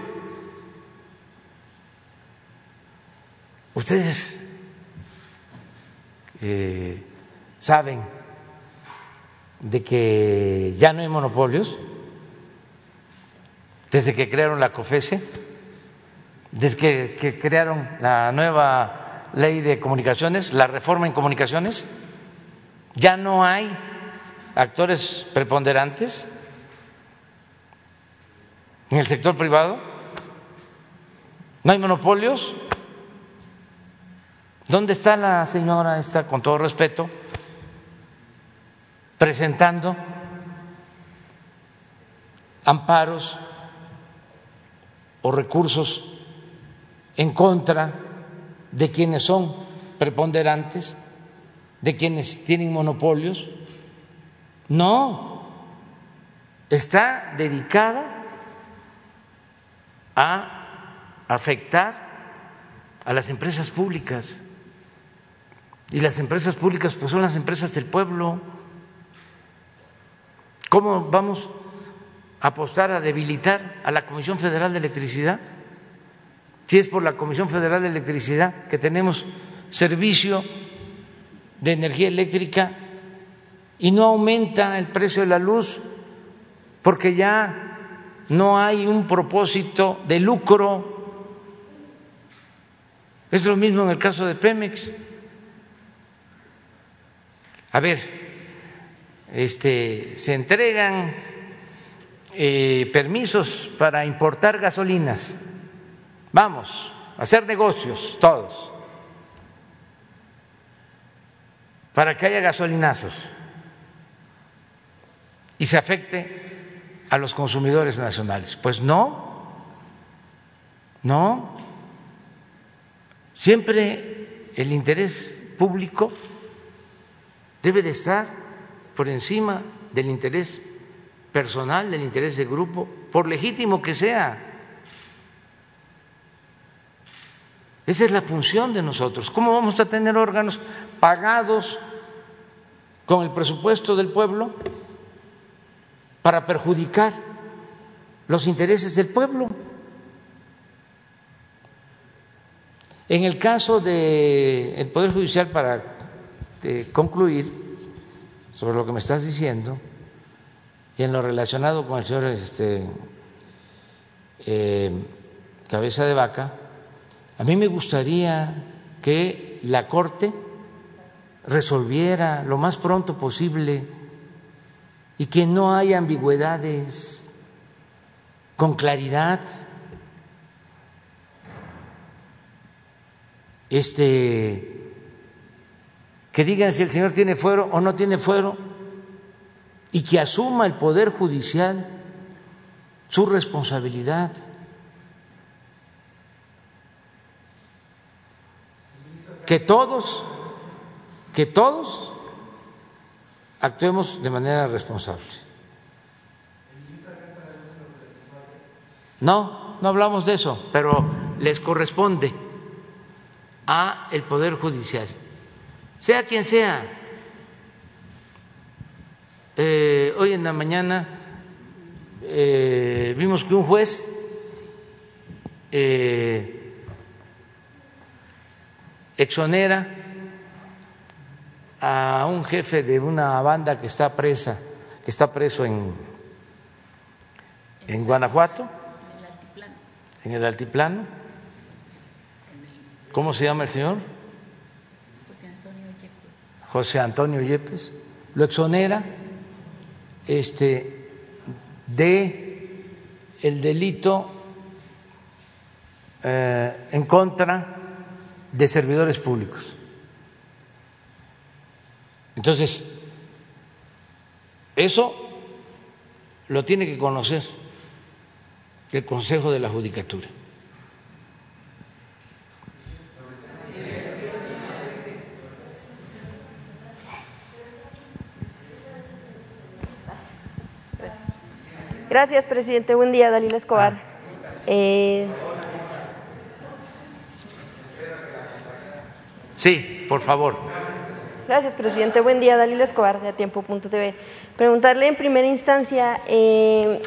Ustedes eh, saben de que ya no hay monopolios desde que crearon la COFESE, desde que, crearon la nueva ley de comunicaciones, la reforma en comunicaciones, ya no hay actores preponderantes en el sector privado, no hay monopolios. ¿Dónde está la señora esta, con todo respeto? presentando amparos o recursos en contra de quienes son preponderantes, de quienes tienen monopolios. No, está dedicada a afectar a las empresas públicas. Y las empresas públicas pues son las empresas del pueblo. ¿Cómo vamos apostar a debilitar a la Comisión Federal de Electricidad? Si es por la Comisión Federal de Electricidad que tenemos servicio de energía eléctrica y no aumenta el precio de la luz porque ya no hay un propósito de lucro. Es lo mismo en el caso de Pemex. A ver, este, se entregan eh, permisos para importar gasolinas. Vamos a hacer negocios todos para que haya gasolinazos y se afecte a los consumidores nacionales. Pues no, no. Siempre el interés público debe de estar por encima del interés personal, del interés de grupo, por legítimo que sea. Esa es la función de nosotros. ¿Cómo vamos a tener órganos pagados con el presupuesto del pueblo para perjudicar los intereses del pueblo? En el caso del Poder Judicial, para eh, concluir, sobre lo que me estás diciendo, y en lo relacionado con el señor este, eh, Cabeza de Vaca, a mí me gustaría que la Corte resolviera lo más pronto posible y que no haya ambigüedades con claridad. Este que digan si el señor tiene fuero o no tiene fuero y que asuma el poder judicial su responsabilidad. Que todos que todos actuemos de manera responsable. No, no hablamos de eso, pero les corresponde a el poder judicial, sea quien sea. Eh, hoy en la mañana eh, vimos que un juez eh, exonera a un jefe de una banda que está presa, que está preso en, en Guanajuato, en el altiplano. ¿Cómo se llama el señor? José Antonio Yepes. José Antonio Yepes. Lo exonera este, de el delito eh, en contra de servidores públicos. Entonces, eso lo tiene que conocer el Consejo de la Judicatura. Gracias, presidente. Buen día, Dalila Escobar. Eh... Sí, por favor. Gracias, presidente. Buen día, Dalila Escobar, de Atiempo.tv. Preguntarle en primera instancia eh,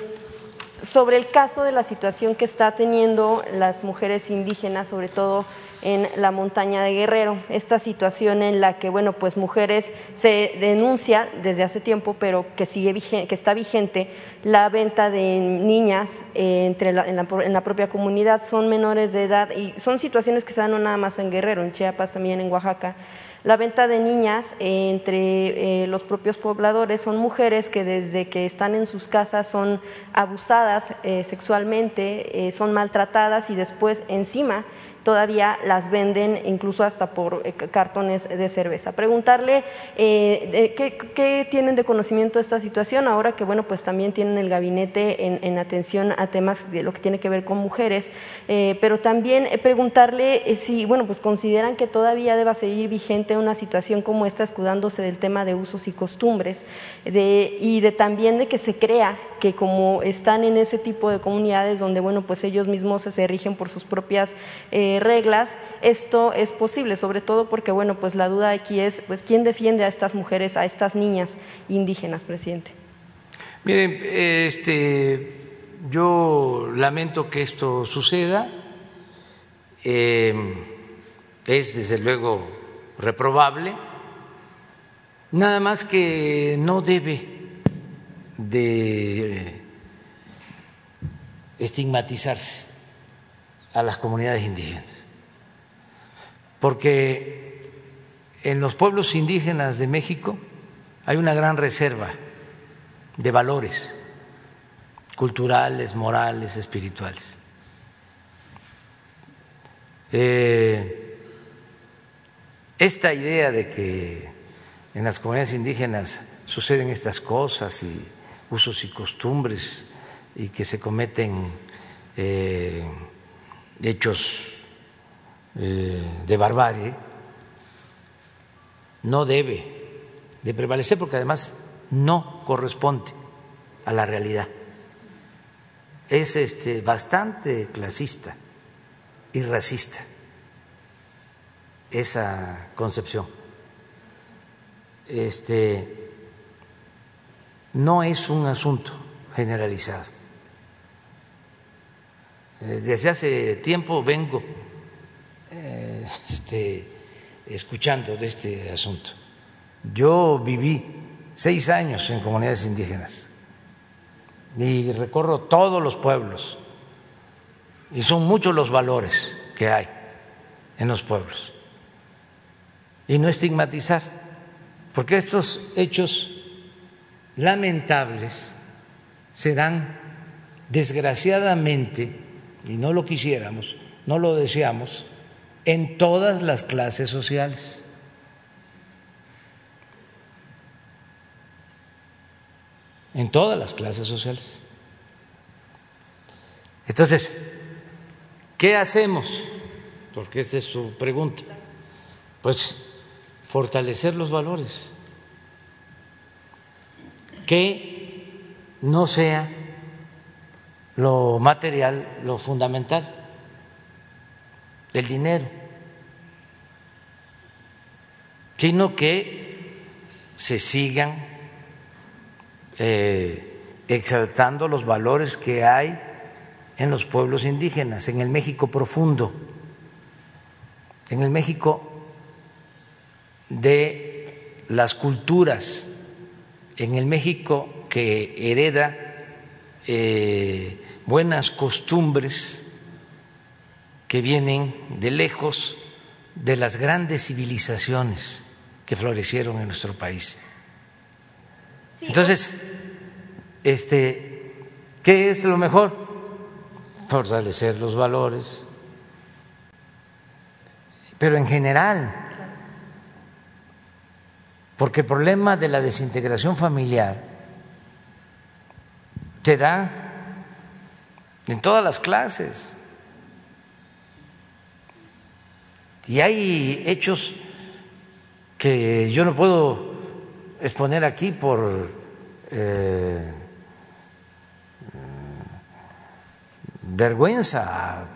sobre el caso de la situación que está teniendo las mujeres indígenas, sobre todo en la montaña de Guerrero. Esta situación en la que, bueno, pues mujeres se denuncia desde hace tiempo, pero que sigue vigente, que está vigente la venta de niñas eh, entre en, la, en, la, propia comunidad. Son menores de edad y son situaciones que se dan no nada más en Guerrero, en Chiapas, también en Oaxaca la venta de niñas entre eh, los propios pobladores son mujeres que desde que están en sus casas son abusadas eh, sexualmente, eh, son maltratadas y después encima todavía las venden incluso hasta por eh, cartones de cerveza. Preguntarle eh, ¿qué, tienen de conocimiento de esta situación ahora que bueno pues también tienen el gabinete en, atención a temas de lo que tiene que ver con mujeres, eh, pero también preguntarle si bueno pues consideran que todavía deba seguir vigente una situación como esta escudándose del tema de usos y costumbres de, y de también de que se crea que como están en ese tipo de comunidades donde bueno pues ellos mismos se rigen por sus propias reglas, esto es posible, sobre todo porque, bueno, pues la duda aquí es, pues, ¿quién defiende a estas mujeres, a estas niñas indígenas, presidente? Miren, este, yo lamento que esto suceda, eh, es desde luego reprobable, nada más que no debe de estigmatizarse a las comunidades indígenas, porque en los pueblos indígenas de México hay una gran reserva de valores culturales, morales, espirituales. Eh, esta idea de que en las comunidades indígenas suceden estas cosas y usos y costumbres y que se cometen eh, hechos eh, de barbarie, no debe de prevalecer porque además no corresponde a la realidad. Es este, bastante clasista y racista esa concepción. Este, no es un asunto generalizado desde hace tiempo vengo eh, este, escuchando de este asunto. Yo viví seis años en comunidades indígenas y recorro todos los pueblos y son muchos los valores que hay en los pueblos y no estigmatizar, porque estos hechos lamentables se dan desgraciadamente, y no lo quisiéramos, no lo deseamos, en todas las clases sociales. En todas las clases sociales. Entonces, ¿qué hacemos? Porque esta es su pregunta. Pues fortalecer los valores. Que no sea lo material lo fundamental, el dinero, sino que se sigan eh, exaltando los valores que hay en los pueblos indígenas, en el México profundo, en el México de las culturas, en el México que hereda eh, buenas costumbres que vienen de lejos de las grandes civilizaciones que florecieron en nuestro país. Entonces, este, ¿qué es lo mejor? Fortalecer los valores, pero en general, porque el problema de la desintegración familiar se da en todas las clases. Y hay hechos que yo no puedo exponer aquí por eh, vergüenza,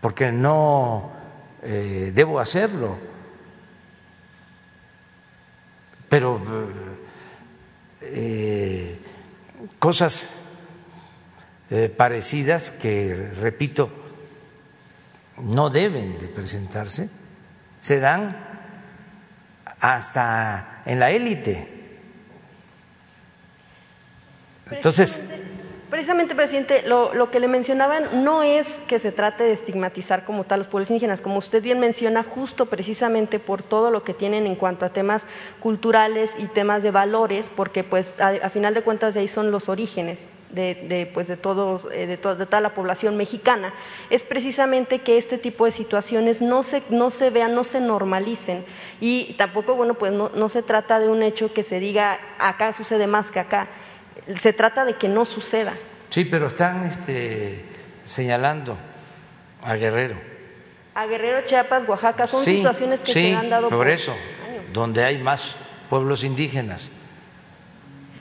porque no eh, debo hacerlo pero eh, cosas eh, parecidas que, repito, no deben de presentarse, se dan hasta en la élite. Entonces, Precisamente, presidente, lo, que le mencionaban no es que se trate de estigmatizar como tal los pueblos indígenas, como usted bien menciona, justo precisamente por todo lo que tienen en cuanto a temas culturales y temas de valores, porque pues a, final de cuentas de ahí son los orígenes de, pues de, todos, eh, de, toda la población mexicana, es precisamente que este tipo de situaciones no se, no se vean, no se normalicen. Y tampoco, bueno, pues no se trata de un hecho que se diga acá sucede más que acá se trata de que no suceda. Sí, pero están este, señalando a Guerrero. A Guerrero, Chiapas, Oaxaca, son sí, situaciones que sí, se han dado por, por eso, años. donde hay más pueblos indígenas.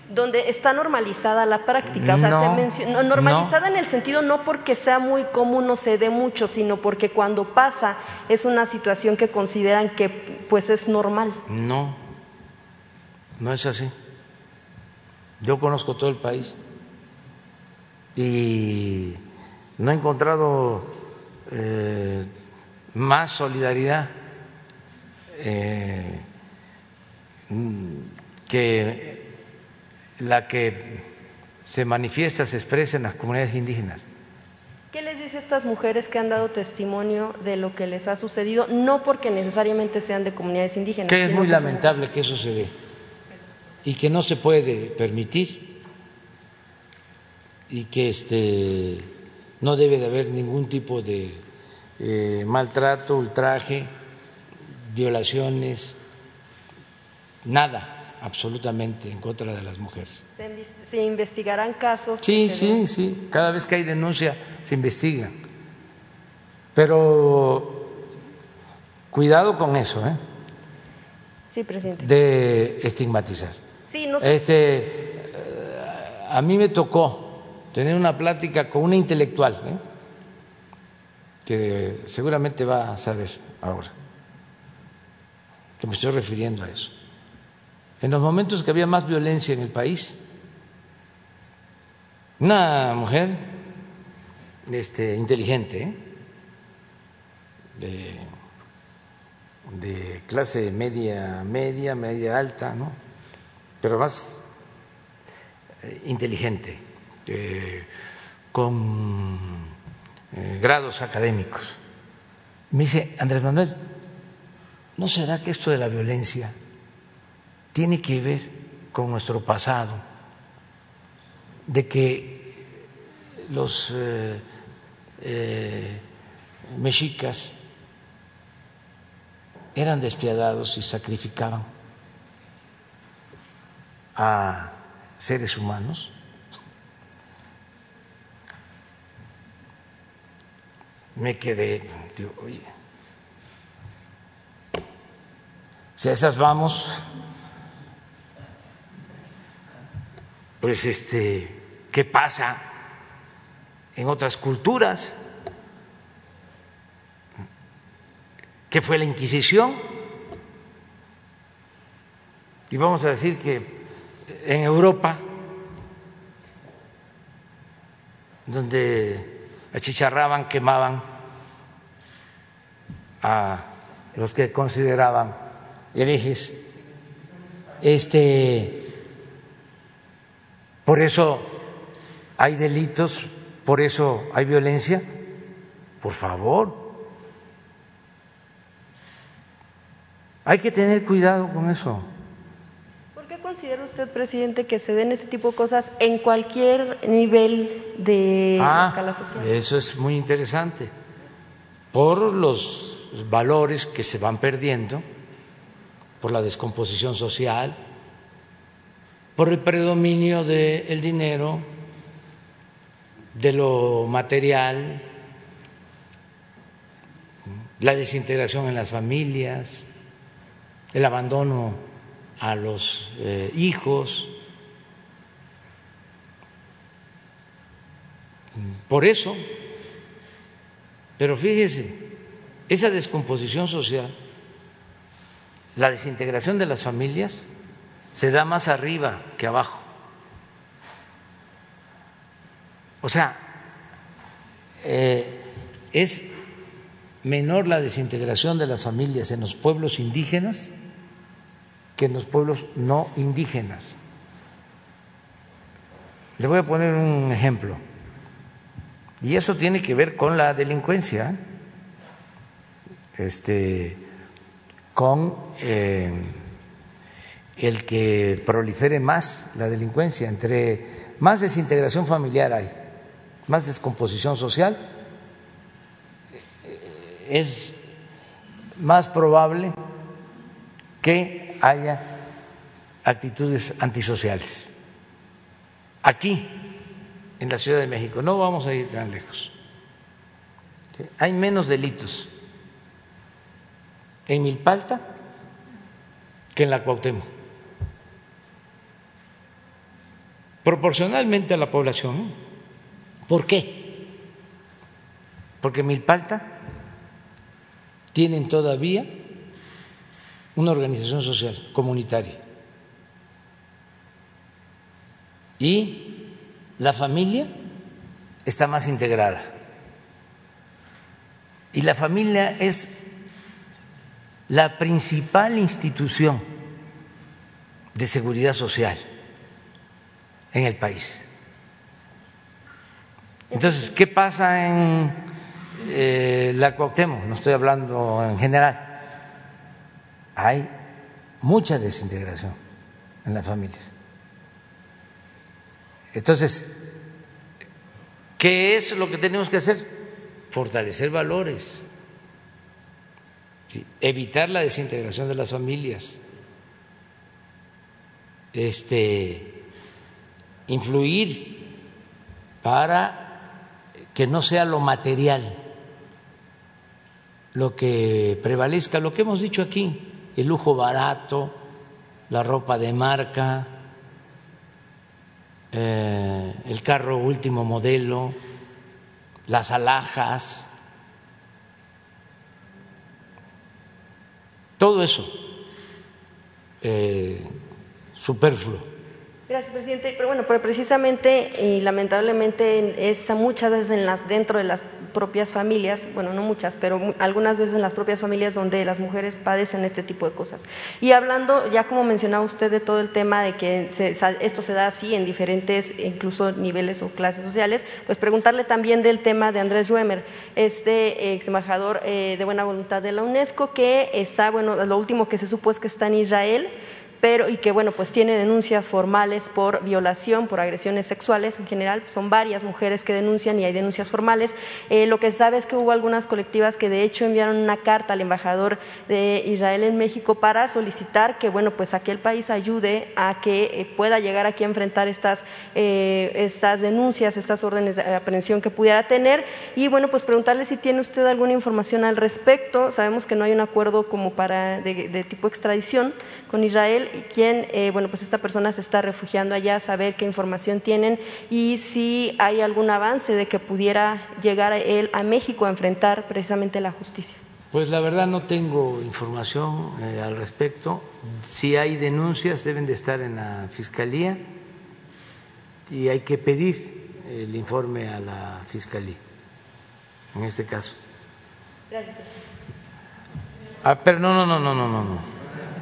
Donde está normalizada la práctica, o sea, no, se menciona, normalizada no. en el sentido no porque sea muy común o se dé mucho, sino porque cuando pasa es una situación que consideran que pues es normal. No, no es así. Yo conozco todo el país y no he encontrado eh, más solidaridad eh, que la que se manifiesta, se expresa en las comunidades indígenas. ¿Qué les dice a estas mujeres que han dado testimonio de lo que les ha sucedido? No porque necesariamente sean de comunidades indígenas. Que es muy que lamentable son... que eso se dé y que no se puede permitir y que este no debe de haber ningún tipo de eh, maltrato, ultraje, violaciones, nada absolutamente en contra de las mujeres. ¿Se, se investigarán casos? Sí, sí, den? sí. Cada vez que hay denuncia se investiga. Pero cuidado con eso, ¿eh? Sí, presidente. De estigmatizar. Sí, no sé. Este, a mí me tocó tener una plática con una intelectual, ¿eh? que seguramente va a saber ahora, que me estoy refiriendo a eso. En los momentos que había más violencia en el país, una mujer este, inteligente, ¿eh? de, de clase media, media, media alta, ¿no? Pero más eh, inteligente, eh, con eh, grados académicos. Me dice, Andrés Manuel, ¿no será que esto de la violencia tiene que ver con nuestro pasado? De que los mexicas eran despiadados y sacrificaban a seres humanos. Me quedé, digo, oye, si a esas vamos, pues este, ¿qué pasa en otras culturas? ¿Qué fue la Inquisición? Y vamos a decir que en Europa, donde achicharraban, quemaban a los que consideraban herejes, este, por eso hay delitos, por eso hay violencia, por favor. Hay que tener cuidado con eso considera usted, presidente, que se den ese tipo de cosas en cualquier nivel de ah, escala social? Eso es muy interesante. Por los valores que se van perdiendo, por la descomposición social, por el predominio del dinero, de lo material, la desintegración en las familias, el abandono a los eh, hijos. Por eso, pero fíjese, esa descomposición social, la desintegración de las familias, se da más arriba que abajo. O sea, eh, es menor la desintegración de las familias en los pueblos indígenas que en los pueblos no indígenas. Le voy a poner un ejemplo. Y eso tiene que ver con la delincuencia, este, con eh, el que prolifere más la delincuencia, entre más desintegración familiar hay, más descomposición social, es más probable que haya actitudes antisociales. Aquí, en la Ciudad de México, no vamos a ir tan lejos. Hay menos delitos en Milpalta que en la Cuauhtémoc. Proporcionalmente a la población. ¿Por qué? Porque Milpalta tienen todavía una organización social comunitaria. Y la familia está más integrada. Y la familia es la principal institución de seguridad social en el país. Entonces, ¿qué pasa en eh, la Cuauhtémoc? No estoy hablando en general hay mucha desintegración en las familias. Entonces, ¿qué es lo que tenemos que hacer? Fortalecer valores, evitar la desintegración de las familias, este, influir para que no sea lo material lo que prevalezca, lo que hemos dicho aquí, el lujo barato, la ropa de marca, eh, el carro último modelo, las alhajas, todo eso eh, superfluo Gracias, presidente. Pero bueno, pero precisamente y lamentablemente es muchas veces en las dentro de las propias familias, bueno, no muchas, pero algunas veces en las propias familias donde las mujeres padecen este tipo de cosas. Y hablando, ya como mencionaba usted de todo el tema de que esto se da así en diferentes, incluso niveles o clases sociales, pues preguntarle también del tema de Andrés Ruemer, este ex embajador eh, de buena voluntad de la UNESCO, que está, bueno, lo último que se supo es que está en Israel pero y que bueno, pues tiene denuncias formales por violación, por agresiones sexuales en general, son varias mujeres que denuncian y hay denuncias formales. Eh, lo que se sabe es que hubo algunas colectivas que de hecho enviaron una carta al embajador de Israel en México para solicitar que bueno, pues aquel país ayude a que eh, pueda llegar aquí a enfrentar estas, eh, estas denuncias, estas órdenes de aprehensión que pudiera tener y bueno, pues preguntarle si tiene usted alguna información al respecto. Sabemos que no hay un acuerdo como para de tipo extradición con Israel quién, eh, bueno, pues esta persona se está refugiando allá, saber qué información tienen y si hay algún avance de que pudiera llegar él a México a enfrentar precisamente la justicia. Pues la verdad no tengo información eh, al respecto. Si hay denuncias deben de estar en la fiscalía y hay que pedir el informe a la fiscalía en este caso. Gracias. Ah, pero no, no, no, no, no, no.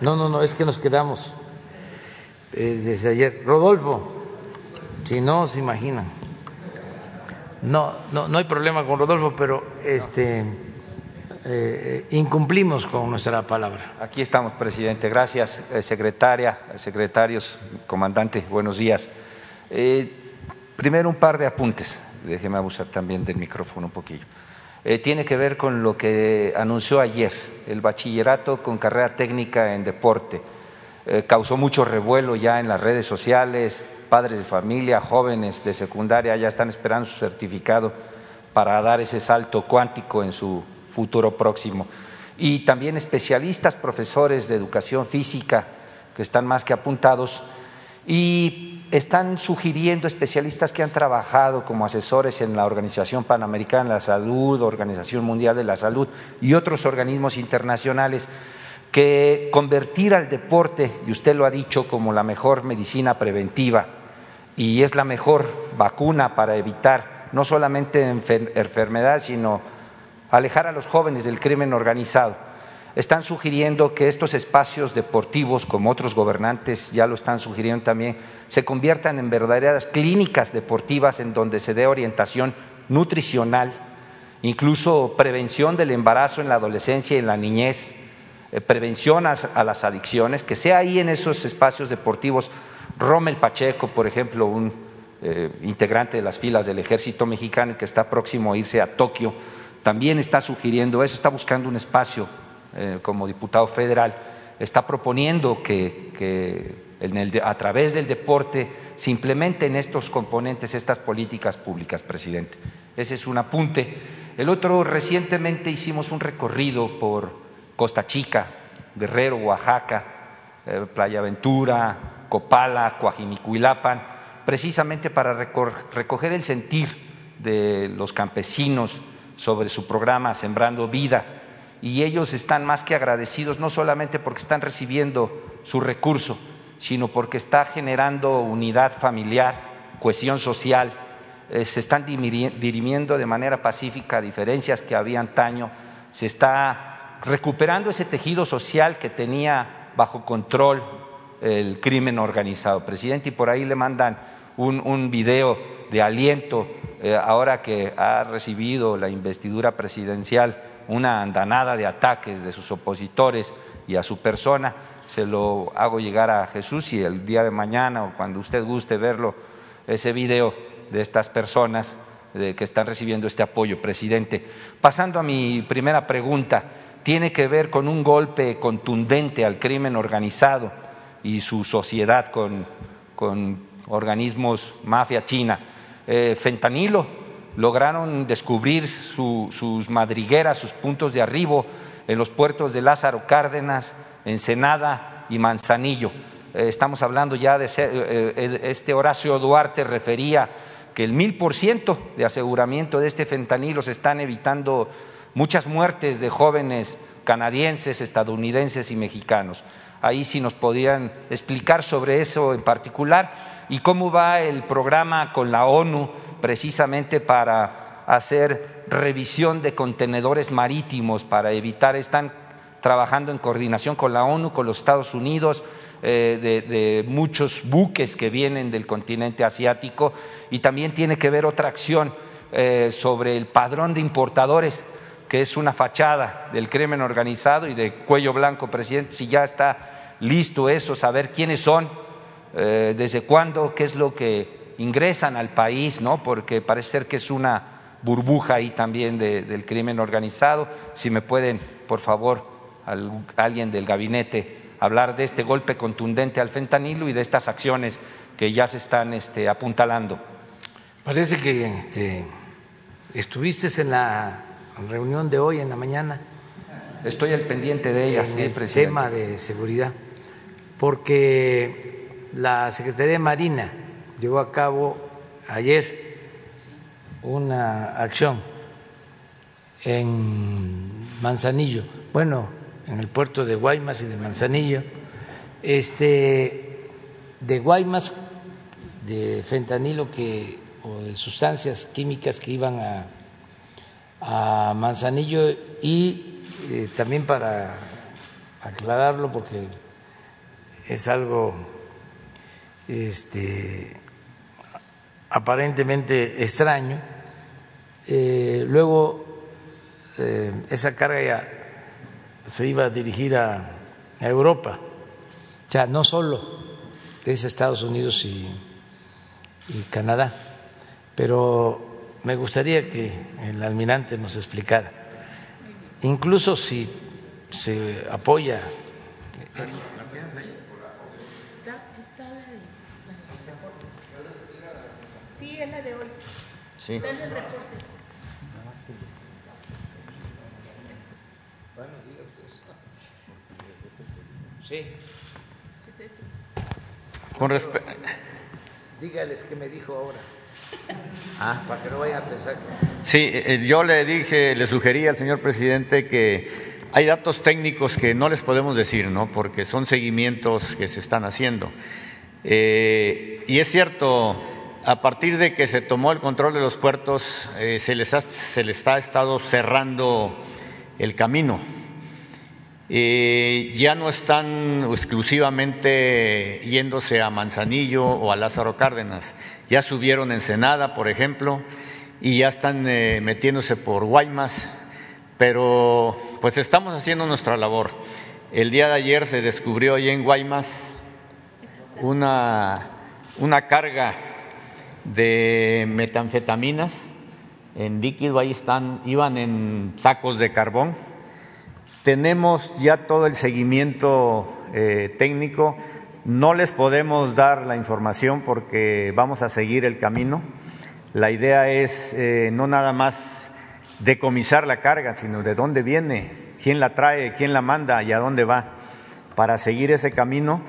No, no, no, es que nos quedamos eh, desde ayer. Rodolfo, si no se imaginan. No, no, no hay problema con Rodolfo, pero este eh, incumplimos con nuestra palabra. Aquí estamos, presidente. Gracias, eh, secretaria, secretarios, comandante. Buenos días. primero un par de apuntes. Déjeme abusar también del micrófono un poquillo. Eh, tiene que ver con lo que anunció ayer, el bachillerato con carrera técnica en deporte. Eh, causó mucho revuelo ya en las redes sociales, padres de familia, jóvenes de secundaria ya están esperando su certificado para dar ese salto cuántico en su futuro próximo. Y también especialistas, profesores de educación física, que están más que apuntados, y están sugiriendo especialistas que han trabajado como asesores en la Organización Panamericana de la Salud, Organización Mundial de la Salud y otros organismos internacionales que convertir al deporte, y usted lo ha dicho, como la mejor medicina preventiva y es la mejor vacuna para evitar no solamente enfermedades, sino alejar a los jóvenes del crimen organizado están sugiriendo que estos espacios deportivos, como otros gobernantes ya lo están sugiriendo también, se conviertan en verdaderas clínicas deportivas en donde se dé orientación nutricional, incluso prevención del embarazo en la adolescencia y en la niñez, eh, prevención a, las adicciones, que sea ahí en esos espacios deportivos. Rommel Pacheco, por ejemplo, un eh, integrante de las filas del ejército mexicano que está próximo a irse a Tokio, también está sugiriendo eso, está buscando un espacio eh, como diputado federal, está proponiendo que, a través del deporte se implementen estos componentes, estas políticas públicas, presidente. Ese es un apunte. El otro, recientemente hicimos un recorrido por Costa Chica, Guerrero, Oaxaca, eh, Playa Ventura, Copala, Coajimicuilapan, precisamente para recoger el sentir de los campesinos sobre su programa Sembrando Vida y ellos están más que agradecidos, no solamente porque están recibiendo su recurso, sino porque está generando unidad familiar, cohesión social, eh, se están dirimiendo de manera pacífica diferencias que había antaño, se está recuperando ese tejido social que tenía bajo control el crimen organizado. Presidente, y por ahí le mandan un, un video de aliento eh, ahora que ha recibido la investidura presidencial una andanada de ataques de sus opositores y a su persona, se lo hago llegar a Jesús y el día de mañana o cuando usted guste verlo, ese video de estas personas que están recibiendo este apoyo, presidente. Pasando a mi primera pregunta, tiene que ver con un golpe contundente al crimen organizado y su sociedad con, organismos mafia china. Eh, fentanilo, lograron descubrir sus madrigueras, sus puntos de arribo en los puertos de Lázaro Cárdenas, Ensenada y Manzanillo. Eh, estamos hablando ya de eh, eh, este Horacio Duarte refería que el mil por ciento de aseguramiento de este fentanilo se están evitando muchas muertes de jóvenes canadienses, estadounidenses y mexicanos. Ahí sí nos podían explicar sobre eso en particular y cómo va el programa con la ONU precisamente para hacer revisión de contenedores marítimos para evitar, están trabajando en coordinación con la ONU, con los Estados Unidos, eh, de, muchos buques que vienen del continente asiático y también tiene que ver otra acción eh, sobre el padrón de importadores, que es una fachada del crimen organizado y de cuello blanco, presidente, si ya está listo eso, saber quiénes son, eh, desde cuándo, qué es lo que ingresan al país, ¿no? porque parece ser que es una burbuja ahí también del crimen organizado. Si me pueden, por favor, alguien del gabinete hablar de este golpe contundente al fentanilo y de estas acciones que ya se están este, apuntalando. Parece que este, estuviste en la reunión de hoy en la mañana. Estoy al pendiente de ella, el tema de seguridad, porque la Secretaría de Marina llevó a cabo ayer una acción en Manzanillo. Bueno, en el puerto de Guaymas y de Manzanillo, este, de Guaymas, de fentanilo que, o de sustancias químicas que iban a, a Manzanillo y eh, también para aclararlo porque es algo este, aparentemente extraño. Eh, luego eh, esa carga ya se iba a dirigir a, Europa. O sea, no solo es Estados Unidos y Canadá, pero me gustaría que el almirante nos explicara, incluso si se apoya. Sí, es la de hoy. Sí. En el reporte. Sí. Con respecto. Dígales qué me dijo ahora. Ah, para que no vayan a pensar Sí, eh, yo le dije, le sugerí al señor presidente que hay datos técnicos que no les podemos decir, ¿no? Porque son seguimientos que se están haciendo. Eh, y es cierto, a partir de que se tomó el control de los puertos, eh, se, les se les ha estado cerrando el camino. Eh, ya no están exclusivamente yéndose a Manzanillo o a Lázaro Cárdenas, ya subieron Ensenada, por ejemplo, y ya están eh, metiéndose por Guaymas, pero pues estamos haciendo nuestra labor. El día de ayer se descubrió ahí en Guaymas una, una carga de metanfetaminas en líquido, ahí están, iban en sacos de carbón tenemos ya todo el seguimiento eh, técnico. No les podemos dar la información porque vamos a seguir el camino. La idea es eh, no nada más decomisar la carga, sino de dónde viene, quién la trae, quién la manda y a dónde va, para seguir ese camino.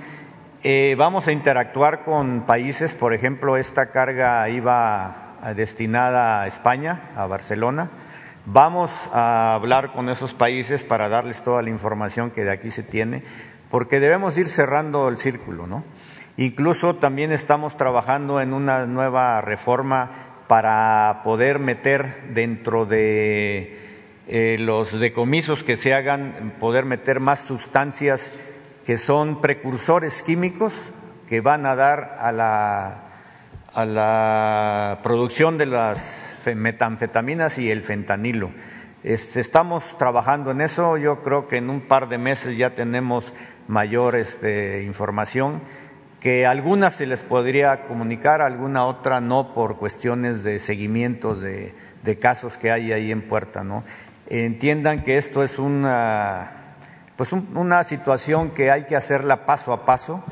Eh, vamos a interactuar con países, por ejemplo, esta carga iba destinada a España, a Barcelona Vamos a hablar con esos países para darles toda la información que de aquí se tiene, porque debemos ir cerrando el círculo, ¿no? Incluso también estamos trabajando en una nueva reforma para poder meter dentro de eh, los decomisos que se hagan, poder meter más sustancias que son precursores químicos que van a dar a la, a la producción de las metanfetaminas y el fentanilo. estamos trabajando en eso, yo creo que en un par de meses ya tenemos mayor este, información, que algunas se les podría comunicar, alguna otra no por cuestiones de seguimiento de, casos que hay ahí en puerta. ¿no? Entiendan que esto es una, pues una situación que hay que hacerla paso a paso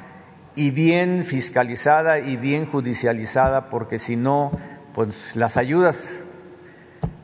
y bien fiscalizada y bien judicializada, porque si no pues las ayudas,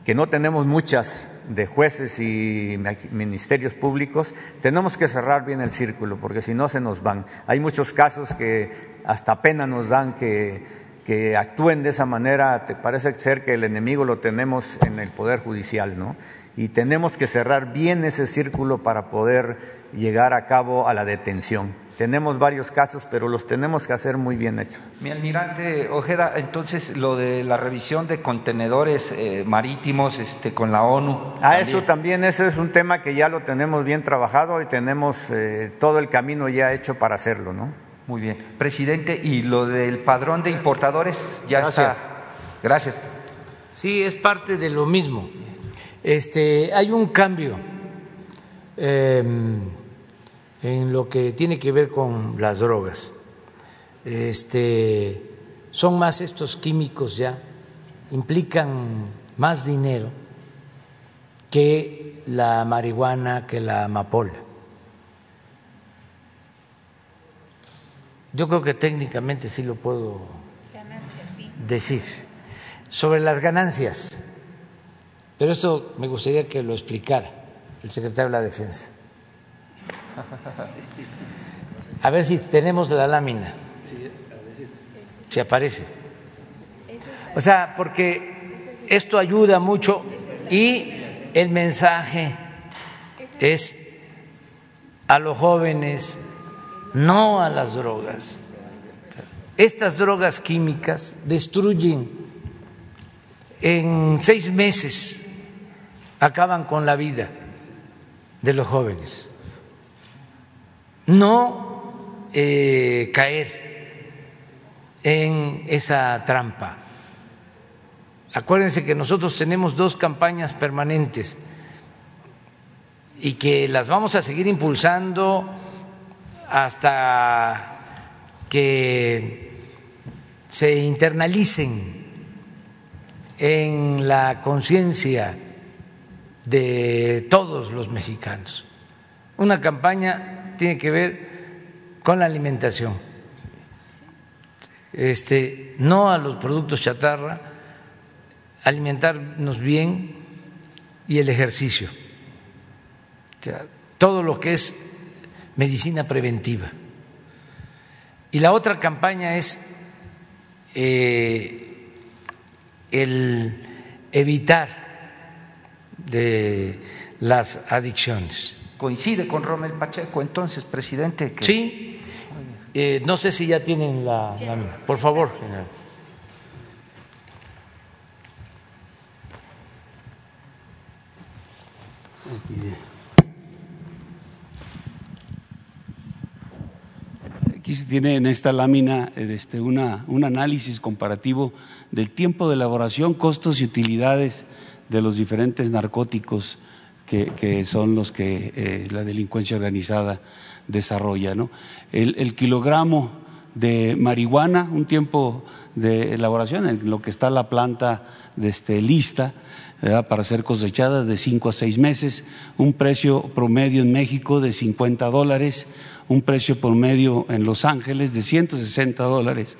que no tenemos muchas de jueces y ministerios públicos, tenemos que cerrar bien el círculo, porque si no se nos van. Hay muchos casos que hasta pena nos dan que, que actúen de esa manera, te parece ser que el enemigo lo tenemos en el Poder Judicial, ¿no? Y tenemos que cerrar bien ese círculo para poder llegar a cabo a la detención. tenemos varios casos, pero los tenemos que hacer muy bien hechos. Mi almirante Ojeda, entonces lo de la revisión de contenedores eh, marítimos este, con la ONU. Ah, eso también, ese es un tema que ya lo tenemos bien trabajado y tenemos eh, todo el camino ya hecho para hacerlo, ¿no? Muy bien. Presidente, ¿y lo del padrón de importadores ya está? Gracias. Sí, es parte de lo mismo. Este, hay un cambio. Em, en lo que tiene que ver con las drogas. Este, son más estos químicos ya, implican más dinero que la marihuana, que la amapola. Yo creo que técnicamente sí lo puedo decir. Sobre las ganancias, pero eso me gustaría que lo explicara el secretario de la Defensa. A ver si tenemos la lámina. Si aparece. O sea, porque esto ayuda mucho y el mensaje es a los jóvenes, no a las drogas. Estas drogas químicas destruyen en seis meses, acaban con la vida de los jóvenes no eh, caer en esa trampa. Acuérdense que nosotros tenemos dos campañas permanentes y que las vamos a seguir impulsando hasta que se internalicen en la conciencia de todos los mexicanos. Una campaña tiene que ver con la alimentación. Este, no a los productos chatarra, alimentarnos bien y el ejercicio. todo lo que es medicina preventiva. Y la otra campaña es eh, el evitar de las adicciones coincide con Romel Pacheco, entonces, presidente. Que... Sí, eh, no sé si ya tienen la, Por favor, general. Aquí se tiene en esta lámina este, una, un análisis comparativo del tiempo de elaboración, costos y utilidades de los diferentes narcóticos que, son los que eh, la delincuencia organizada desarrolla. ¿no? El, kilogramo de marihuana, un tiempo de elaboración en lo que está la planta de este, lista para ser cosechada de cinco a seis meses, un precio promedio en México de 50 dólares, un precio promedio en Los Ángeles de 160 dólares,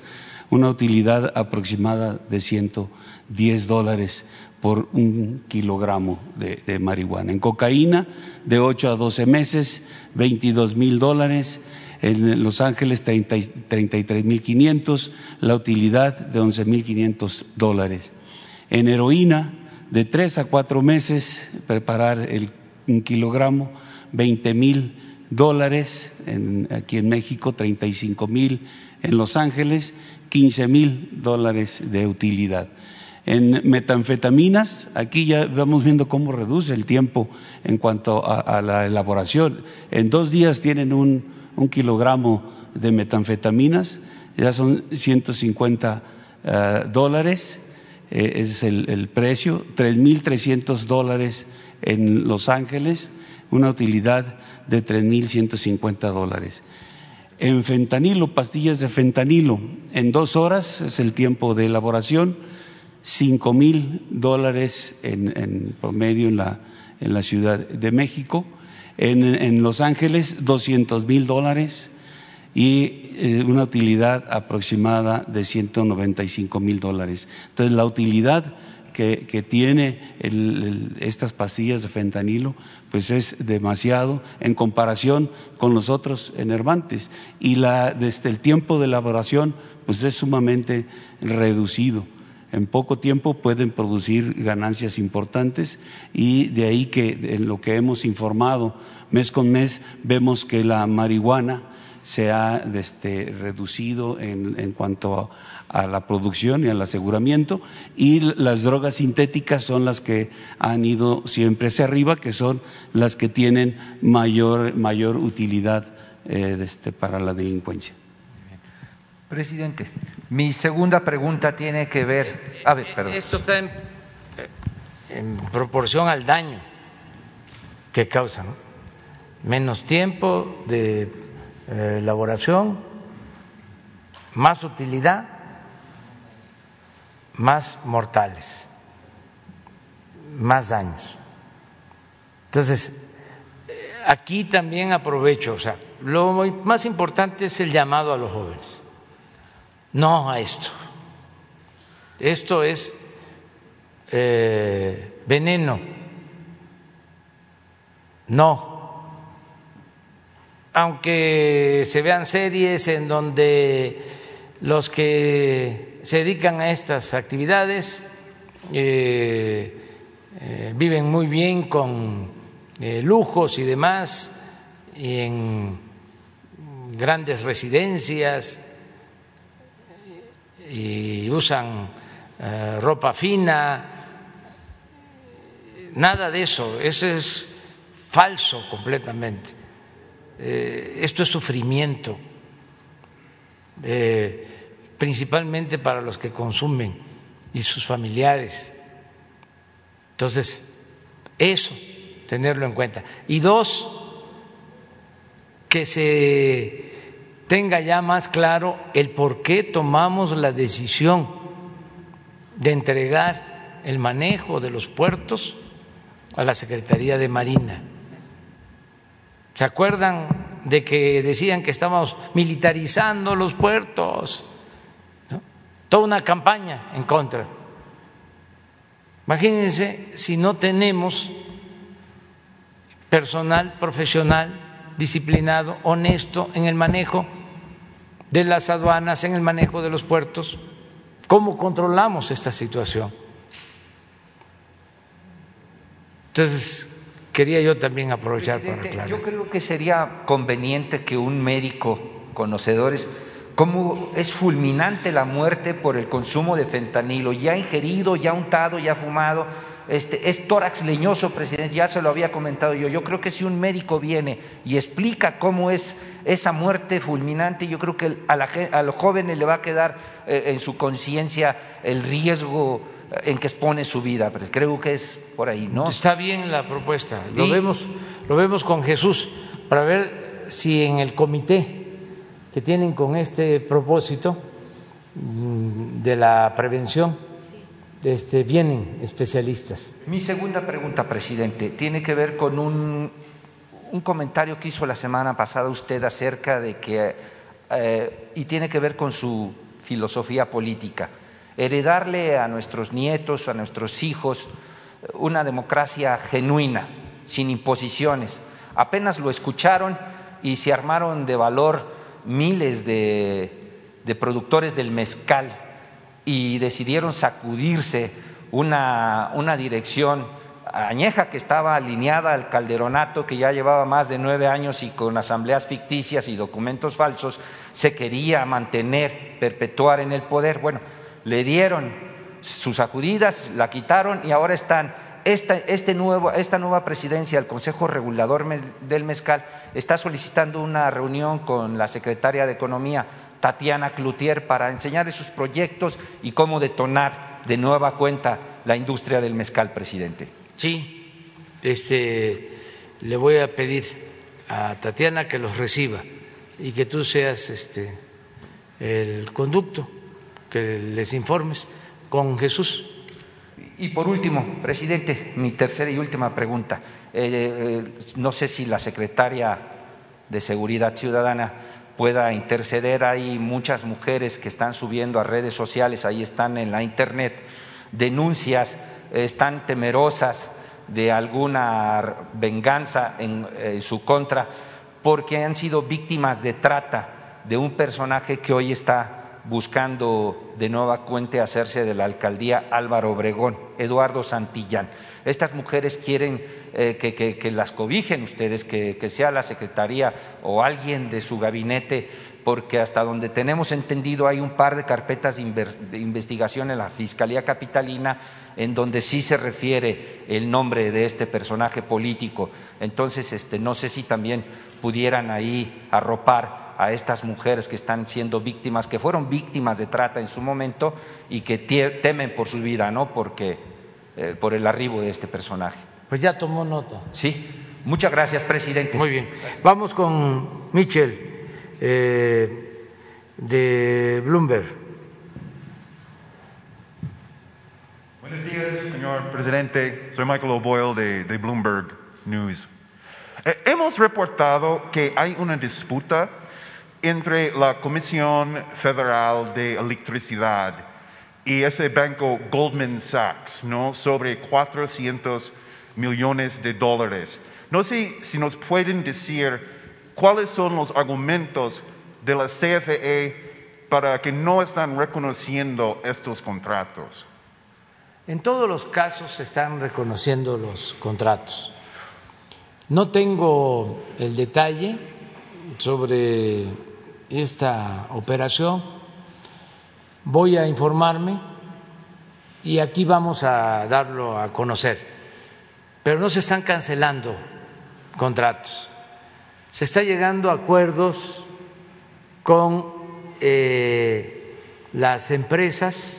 una utilidad aproximada de 110 dólares por un kilogramo de, marihuana. En cocaína, de 8 a 12 meses, 22 mil dólares. En Los Ángeles, 33 mil 500. La utilidad de 11 mil 500 dólares. En heroína, de 3 a 4 meses, preparar el, un kilogramo, 20 mil dólares. aquí en México, 35 mil. En Los Ángeles, 15 mil dólares de utilidad. En metanfetaminas, aquí ya vamos viendo cómo reduce el tiempo en cuanto a, la elaboración. En dos días tienen un, kilogramo de metanfetaminas, ya son 150 eh, dólares, eh, es el, el precio, 3.300 dólares en Los Ángeles, una utilidad de 3.150 dólares. En fentanilo, pastillas de fentanilo, en dos horas es el tiempo de elaboración, cinco mil dólares en, promedio en la, en la Ciudad de México, en, Los Ángeles doscientos mil dólares. Y eh, una utilidad aproximada de 195 mil dólares. Entonces, la utilidad que, que tiene estas pastillas de fentanilo pues es demasiado en comparación con los otros enervantes. Y la, desde el tiempo de elaboración pues es sumamente reducido en poco tiempo pueden producir ganancias importantes y de ahí que en lo que hemos informado mes con mes vemos que la marihuana se ha este, reducido en, cuanto a, a, la producción y al aseguramiento y las drogas sintéticas son las que han ido siempre hacia arriba, que son las que tienen mayor, mayor utilidad eh, este, para la delincuencia. Presidente, mi segunda pregunta tiene que ver. A ver, perdón. Esto está en, en proporción al daño que causa, ¿no? Menos tiempo de eh, elaboración, más utilidad, más mortales, más daños. Entonces, aquí también aprovecho, o sea, lo más importante es el llamado a los jóvenes, no a esto. Esto es eh, veneno, no aunque se vean series en donde los que se dedican a estas actividades eh, eh, viven muy bien con lujos y demás, y en grandes residencias, y usan ropa fina, nada de eso, eso es falso completamente eh, esto es sufrimiento, eh, principalmente para los que consumen y sus familiares. Entonces, eso, tenerlo en cuenta. Y dos, que se tenga ya más claro el por qué tomamos la decisión de entregar el manejo de los puertos a la Secretaría de Marina. ¿Se acuerdan de que decían que estábamos militarizando los puertos? Toda una campaña en contra. Imagínense si no tenemos personal profesional, disciplinado, honesto en el manejo de las aduanas, en el manejo de los puertos. ¿Cómo controlamos esta situación? Entonces, quería yo también aprovechar para aclarar. Yo creo que sería conveniente que un médico, conocedores, como es fulminante la muerte por el consumo de fentanilo, ya ingerido, ya untado, ya fumado, este, es tórax leñoso, presidente, ya se lo había comentado yo. Yo creo que si un médico viene y explica cómo es esa muerte fulminante, yo creo que a, la, a los jóvenes le va a quedar eh, en su conciencia el riesgo en que expone su vida, pero creo que es por ahí, ¿no? Está bien la propuesta, lo, vemos, lo vemos con Jesús, para ver si en el comité que tienen con este propósito mm, de la prevención este, vienen especialistas. Mi segunda pregunta, presidente, tiene que ver con un, un comentario que hizo la semana pasada usted acerca de que, eh, y tiene que ver con su filosofía política heredarle a nuestros nietos, a nuestros hijos, una democracia genuina, sin imposiciones. Apenas lo escucharon y se armaron de valor miles de, productores del mezcal y decidieron sacudirse una, una dirección añeja que estaba alineada al calderonato que ya llevaba más de nueve años y con asambleas ficticias y documentos falsos se quería mantener, perpetuar en el poder. Bueno, le dieron sus sacudidas, la quitaron y ahora están. Esta, este nuevo, esta nueva presidencia del Consejo Regulador del Mezcal está solicitando una reunión con la secretaria de Economía, Tatiana Cloutier, para enseñarle sus proyectos y cómo detonar de nueva cuenta la industria del mezcal, presidente. Sí, este, le voy a pedir a Tatiana que los reciba y que tú seas este, el conducto que les informes con Jesús. Y por último, presidente, mi tercera y última pregunta. Eh, eh, no sé si la secretaria de Seguridad Ciudadana pueda interceder. Hay muchas mujeres que están subiendo a redes sociales, ahí están en la Internet, denuncias, están temerosas de alguna venganza en, en su contra porque han sido víctimas de trata de un personaje que hoy está buscando de nueva cuenta hacerse de la alcaldía Álvaro Obregón, Eduardo Santillán. Estas mujeres quieren eh, que, las cobijen ustedes, que, que sea la Secretaría o alguien de su gabinete, porque hasta donde tenemos entendido hay un par de carpetas de, investigación en la Fiscalía Capitalina en donde sí se refiere el nombre de este personaje político. Entonces, este, no sé si también pudieran ahí arropar a estas mujeres que están siendo víctimas, que fueron víctimas de trata en su momento y que temen por su vida, ¿no? Porque, eh, por el arribo de este personaje. Pues ya tomó nota. Sí, muchas gracias, presidente. Muy bien. Vamos con Michel eh, de Bloomberg. Buenos días, señor presidente. Soy Michael O'Boyle de, de Bloomberg News. Eh, hemos reportado que hay una disputa entre la Comisión Federal de Electricidad y ese banco Goldman Sachs, ¿no? Sobre 400 millones de dólares. No sé si nos pueden decir cuáles son los argumentos de la CFE para que no están reconociendo estos contratos. En todos los casos se están reconociendo los contratos. No tengo el detalle sobre esta operación. Voy a informarme y aquí vamos a darlo a conocer. Pero no se están cancelando contratos. Se está llegando a acuerdos con eh, las empresas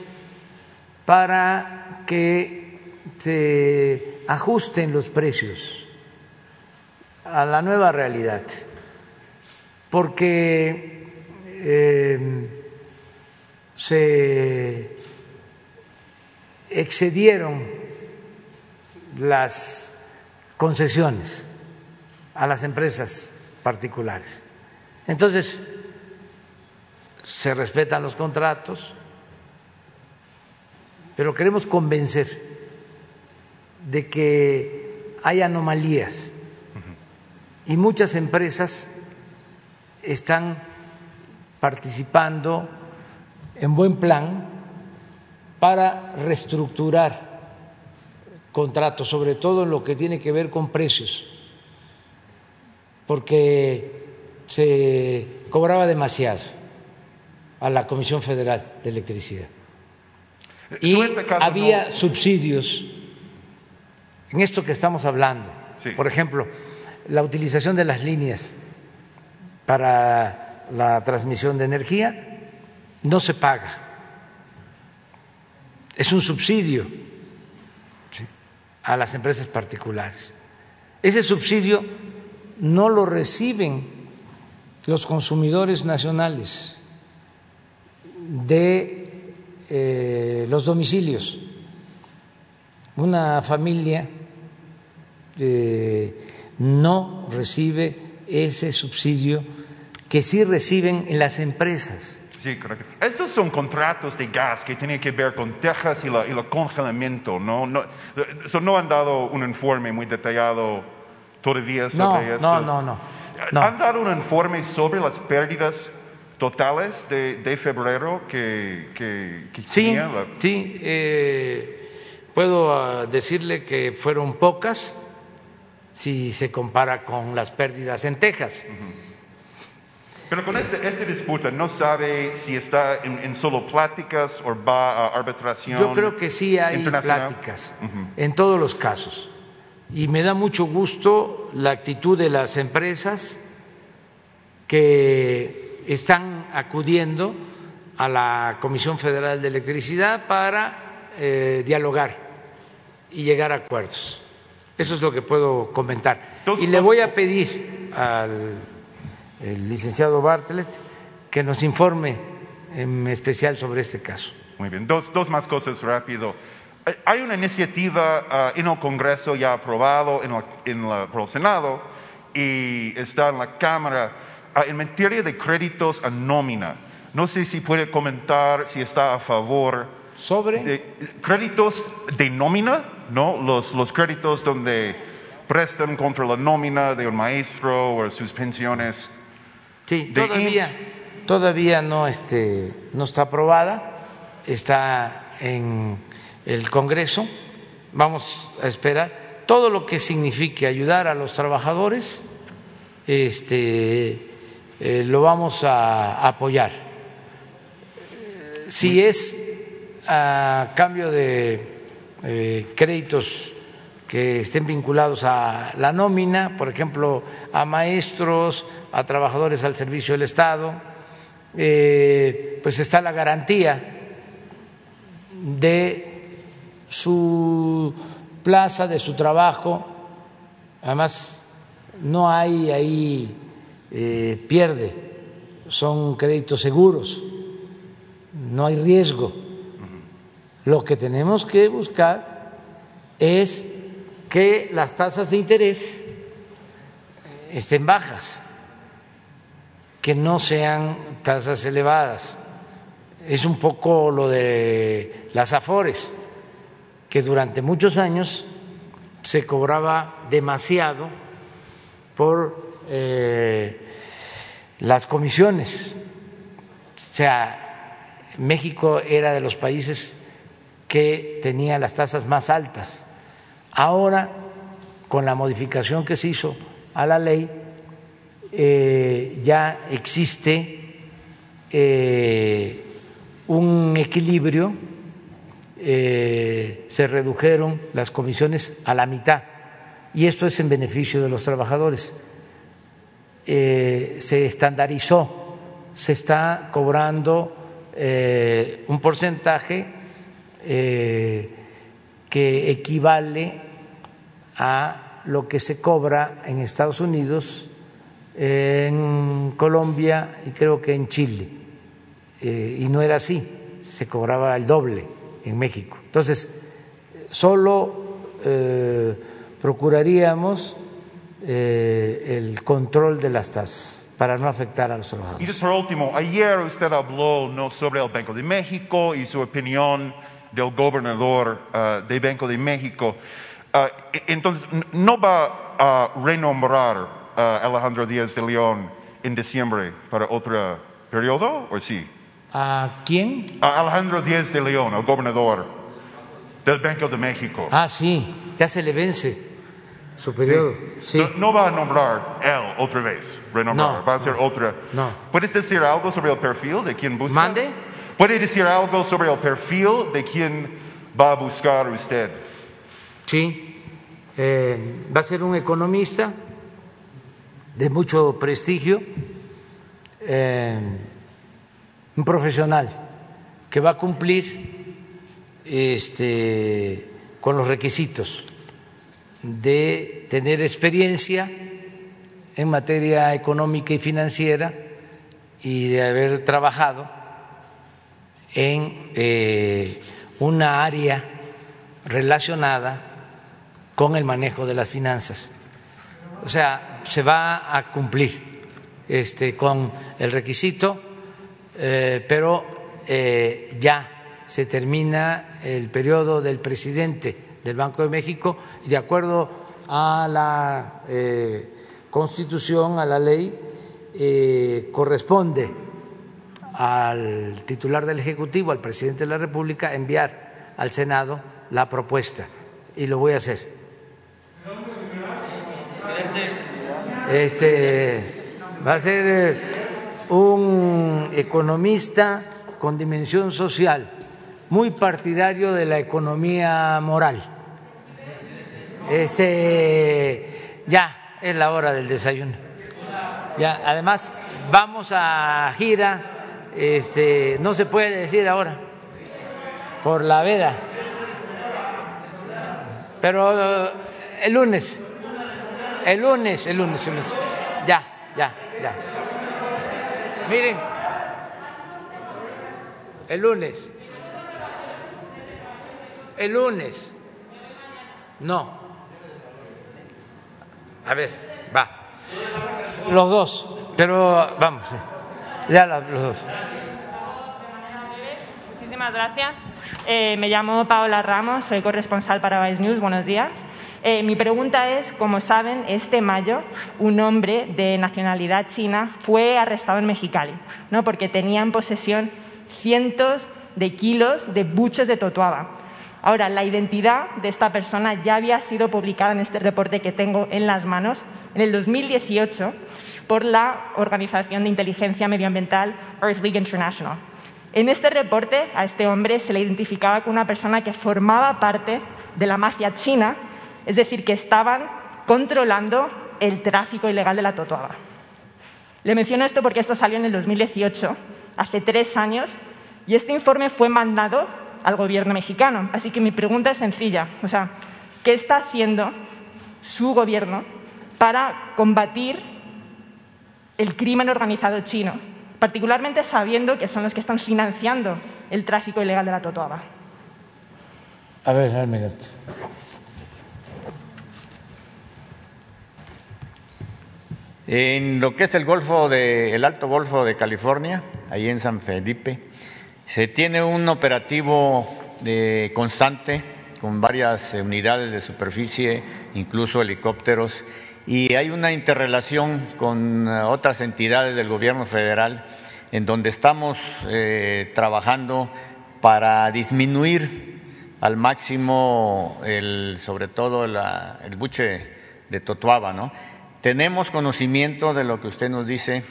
para que se ajusten los precios a la nueva realidad, porque eh, se excedieron las concesiones a las empresas particulares. Entonces, se respetan los contratos, pero queremos convencer de que hay anomalías y muchas empresas están participando en buen plan para reestructurar contratos, sobre todo en lo que tiene que ver con precios, porque se cobraba demasiado a la Comisión Federal de Electricidad y Sobre este caso, había no- subsidios en esto que estamos hablando. Sí. Por ejemplo, la utilización de las líneas para la transmisión de energía no se paga. Es un subsidio a las empresas particulares. Ese subsidio no lo reciben los consumidores nacionales de eh, los domicilios. Una familia eh, no recibe ese subsidio que sí reciben en las empresas. Sí, correcto. Estos son contratos de gas que tienen que ver con Texas y, la- y el congelamiento, ¿no? No, so no han dado un informe muy detallado todavía No, sobre estos. no, no, no, no. ¿Han dado un informe sobre las pérdidas totales de, de febrero que, que, que Sí, tenía la- sí, eh, puedo ah, decirle que fueron pocas si se compara con las pérdidas en Texas. Pero con este, esta disputa, ¿no sabe si está en, en solo pláticas o va a arbitración Yo creo que sí hay pláticas en todos los casos. Y me da mucho gusto la actitud de las empresas que están acudiendo a la Comisión Federal de Electricidad para eh, dialogar y llegar a acuerdos. Eso es lo que puedo comentar. Y le voy a pedir al el licenciado Bartlett que nos informe en especial sobre este caso. Muy bien, dos, dos más cosas rápido. Eh, Hay una iniciativa ah, en el Congreso ya aprobado en la- en la- por el Senado y está en la Cámara ah, en materia de créditos a nómina. No sé si puede comentar si está a favor Sobre de créditos de nómina, ¿no? Los, los créditos donde prestan contra la nómina de un maestro o sus pensiones. Sí, todavía, todavía no, este, no está aprobada, está en el Congreso. Vamos a esperar todo lo que signifique ayudar a los trabajadores, este, eh, lo vamos a apoyar. Si es a cambio de eh, créditos que estén vinculados a la nómina, por ejemplo, a maestros, a trabajadores al servicio del Estado, eh, pues está la garantía de su plaza, de su trabajo. Además, no hay ahí eh, pierde, son créditos seguros, no hay riesgo. Lo que tenemos que buscar es que las tasas de interés estén bajas, que no sean tasas elevadas. Es un poco lo de las afores, que durante muchos años se cobraba demasiado por eh, las comisiones. O sea, México era de los países que tenía las tasas más altas. Ahora, con la modificación que se hizo a la ley, eh, ya existe eh, un equilibrio, se redujeron las comisiones a la mitad y esto es en beneficio de los trabajadores. Eh, se estandarizó, se está cobrando eh, un porcentaje eh, que equivale a lo que se cobra en Estados Unidos, en Colombia y creo que en Chile. y no era así, se cobraba el doble en México. Entonces, solo procuraríamos eh, el control de las tasas para no afectar a los trabajadores. Y por último, ayer usted habló ¿no? sobre el Banco de México y su opinión del gobernador uh, del Banco de México. Uh, entonces, ¿no va a renombrar uh, Alejandro Díaz de León en diciembre para otro periodo o sí? ¿A quién? A Alejandro Díaz de León, el gobernador del Banco de México. Ah, sí, ya se le vence su periodo. Sí. No va a nombrar él otra vez, renombrar, No, va a ser otra. no. ¿Puedes decir algo sobre el perfil de quien busca? ¿Mande? ¿Puede decir algo sobre el perfil de quien va a buscar usted? Sí, eh, va a ser un economista de mucho prestigio, eh, un profesional que va a cumplir este, con los requisitos de tener experiencia en materia económica y financiera y de haber trabajado en eh, una área relacionada con el manejo de las finanzas. O sea, se va a cumplir este, con el requisito, eh, pero eh, ya se termina el periodo del presidente del Banco de México y de acuerdo a la eh, Constitución, a la ley, corresponde al titular del Ejecutivo, al presidente de la República, enviar al Senado la propuesta y lo voy a hacer. Este va a ser eh, un economista con dimensión social, muy partidario de la economía moral. Este ya es la hora del desayuno. Ya, además vamos a gira, este no se puede decir ahora por la veda. Pero eh, el lunes, el lunes, el lunes, el lunes. Ya, ya, ya. Miren, el lunes, el lunes, no. A ver, va. Los dos, pero vamos, ya los dos. Muchísimas gracias. Eh, me llamo Paola Ramos, soy corresponsal para Vice News. Buenos días. Eh, mi pregunta es, como saben, este mayo un hombre de nacionalidad china fue arrestado en Mexicali, ¿no? porque tenía en posesión cientos de kilos de buches de totuaba. Ahora, la identidad de esta persona ya había sido publicada en este reporte que tengo en las manos en el 2018 por la Organización de Inteligencia Medioambiental Earth League International. En este reporte a este hombre se le identificaba como una persona que formaba parte de la mafia china, es decir, que estaban controlando el tráfico ilegal de la totuaba. Le menciono esto porque esto salió en el 2018, hace tres años, y este informe fue mandado al gobierno mexicano. Así que mi pregunta es sencilla, o sea, ¿qué está haciendo su gobierno para combatir el crimen organizado chino, particularmente sabiendo que son los que están financiando el tráfico ilegal de la totoaba? A ver, Almegat. En lo que es el Golfo de, el Alto Golfo de California, ahí en San Felipe, se tiene un operativo eh, constante con varias unidades de superficie, incluso helicópteros, y hay una interrelación con eh, otras entidades del gobierno federal en donde estamos trabajando para disminuir al máximo el, sobre todo el buche de Totuaba, ¿no? Tenemos conocimiento de lo que usted nos dice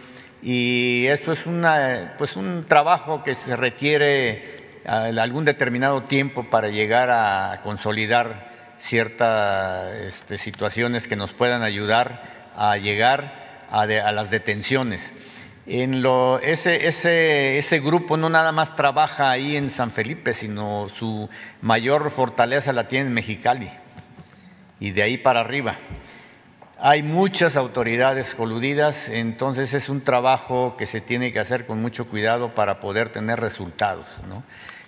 y esto es una, pues un trabajo que se requiere algún determinado tiempo para llegar a consolidar ciertas este, situaciones que nos puedan ayudar a llegar a, a las detenciones. En lo, ese, ese, ese grupo no nada más trabaja ahí en San Felipe, sino su mayor fortaleza la tiene en Mexicali y de ahí para arriba. Hay muchas autoridades coludidas, entonces es un trabajo que se tiene que hacer con mucho cuidado para poder tener resultados. ¿no?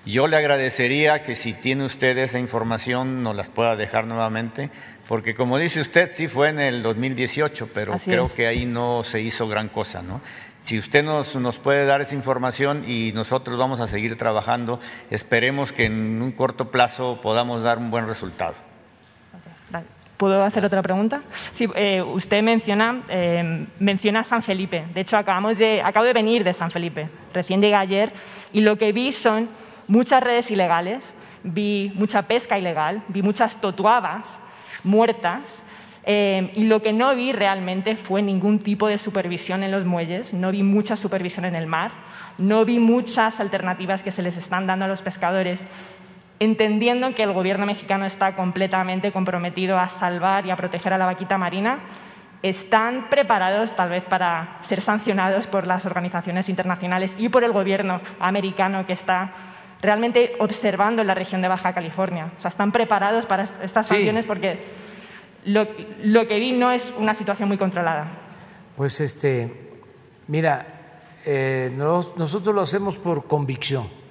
Yo le agradecería que si tiene usted esa información nos las pueda dejar nuevamente, porque como dice usted, sí fue en el 2018, pero creo que ahí no se hizo gran cosa. ¿no? Si usted nos, nos puede dar esa información y nosotros vamos a seguir trabajando, esperemos que en un corto plazo podamos dar un buen resultado. ¿Puedo hacer otra pregunta? Sí, eh, usted menciona, eh, menciona San Felipe. De hecho, acabamos de, acabo de venir de San Felipe. Recién llegué ayer y lo que vi son muchas redes ilegales, vi mucha pesca ilegal, vi muchas totuabas muertas eh, y lo que no vi realmente fue ningún tipo de supervisión en los muelles, no vi mucha supervisión en el mar, no vi muchas alternativas que se les están dando a los pescadores entendiendo que el gobierno mexicano está completamente comprometido a salvar y a proteger a la vaquita marina, están preparados tal vez para ser sancionados por las organizaciones internacionales y por el gobierno americano que está realmente observando la región de Baja California. O sea, están preparados para estas sanciones porque lo, que vi no es una situación muy controlada. Pues este, mira, eh, nosotros lo hacemos por convicción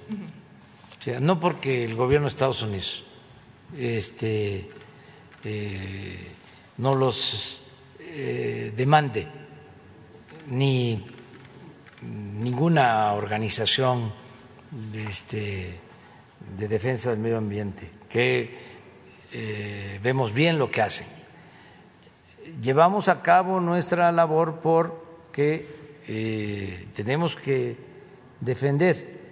sea, no porque el gobierno de Estados Unidos este, eh, no los eh, demande, ni ninguna organización de, este, de defensa del medio ambiente, que eh, vemos bien lo que hacen. Llevamos a cabo nuestra labor porque tenemos que defender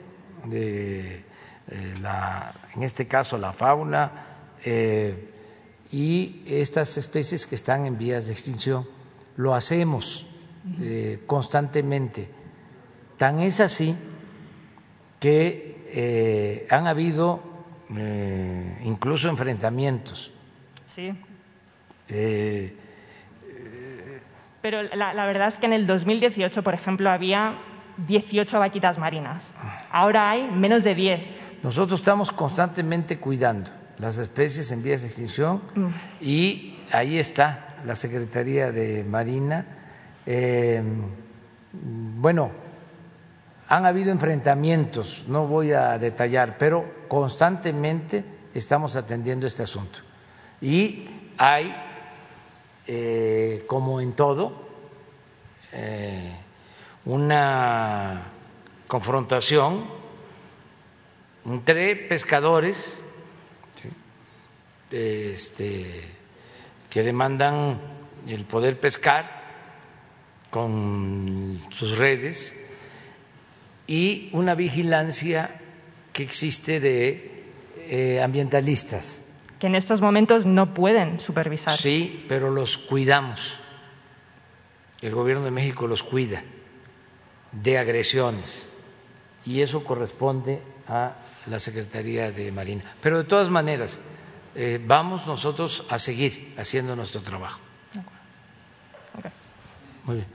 de eh, la, en este caso la fauna eh, y estas especies que están en vías de extinción. Lo hacemos eh, constantemente. Tan es así que han habido incluso enfrentamientos. Sí. Pero la, la, verdad es que en el 2018, por ejemplo, había 18 vaquitas marinas. Ahora hay menos de 10. Nosotros estamos constantemente cuidando las especies en vías de extinción y ahí está la Secretaría de Marina. Eh, bueno, han habido enfrentamientos, no voy a detallar, pero constantemente estamos atendiendo este asunto. Y hay, eh, como en todo, eh, una confrontación entre pescadores este, que demandan el poder pescar con sus redes y una vigilancia que existe de eh, ambientalistas. Que en estos momentos no pueden supervisar. Sí, pero los cuidamos. El gobierno de México los cuida de agresiones y eso corresponde a la Secretaría de Marina. Pero de todas maneras, eh, vamos nosotros a seguir haciendo nuestro trabajo. Muy bien.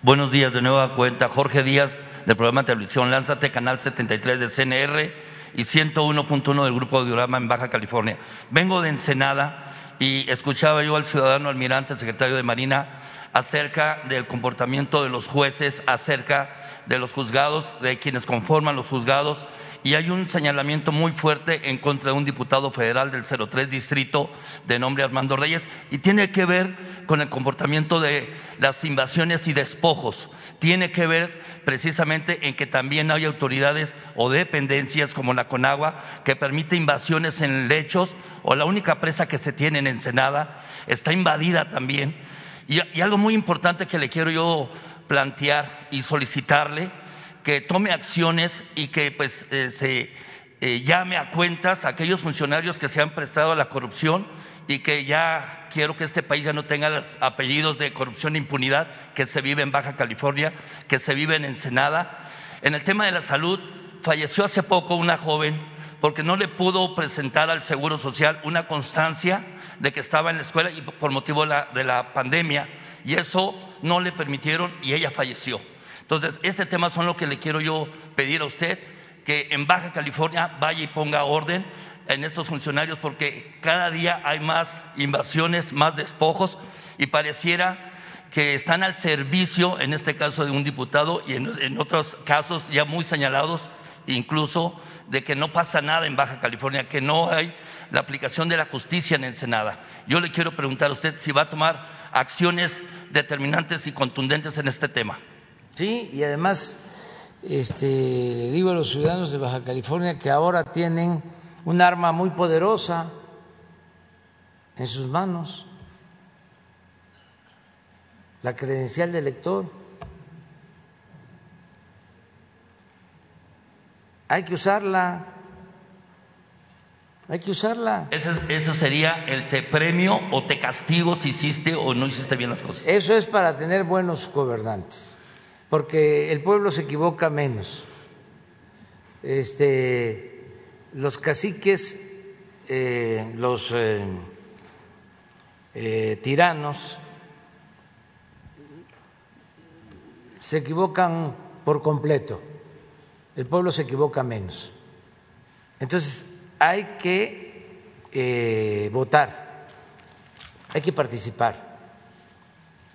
Buenos días de nueva cuenta. Jorge Díaz del programa de televisión Lánzate, canal 73 de CNR y 101.1 del Grupo Diorama en Baja California. Vengo de Ensenada y escuchaba yo al ciudadano almirante, secretario de Marina, acerca del comportamiento de los jueces, acerca de los juzgados, de quienes conforman los juzgados, y hay un señalamiento muy fuerte en contra de un diputado federal del 03 distrito de nombre Armando Reyes, y tiene que ver con el comportamiento de las invasiones y despojos. Tiene que ver precisamente en que también hay autoridades o dependencias como la Conagua que permite invasiones en lechos o la única presa que se tiene en Ensenada está invadida también. Y, y algo muy importante que le quiero yo plantear y solicitarle que tome acciones y que pues eh, se eh, llame a cuentas a aquellos funcionarios que se han prestado a la corrupción y que ya quiero que este país ya no tenga los apellidos de corrupción e impunidad que se vive en Baja California, que se vive en Ensenada. En el tema de la salud, falleció hace poco una joven porque no le pudo presentar al Seguro Social una constancia de que estaba en la escuela y por motivo de la, de la pandemia y eso no le permitieron y ella falleció. Entonces, este tema son lo que le quiero yo pedir a usted, que en Baja California vaya y ponga orden en estos funcionarios porque cada día hay más invasiones, más despojos y pareciera que están al servicio, en este caso de un diputado y en, otros casos ya muy señalados, incluso de que no pasa nada en Baja California, que no hay la aplicación de la justicia en Ensenada. Yo le quiero preguntar a usted si va a tomar acciones determinantes y contundentes en este tema. Sí, y además este, le digo a los ciudadanos de Baja California que ahora tienen un arma muy poderosa en sus manos, la credencial de elector. Hay que usarla, hay que usarla. Eso, eso sería el te premio o te castigo si hiciste o no hiciste bien las cosas. Eso es para tener buenos gobernantes, porque el pueblo se equivoca menos. Este, los caciques, eh, los eh, eh, tiranos, se equivocan por completo, el pueblo se equivoca menos. Entonces, hay que votar, hay que participar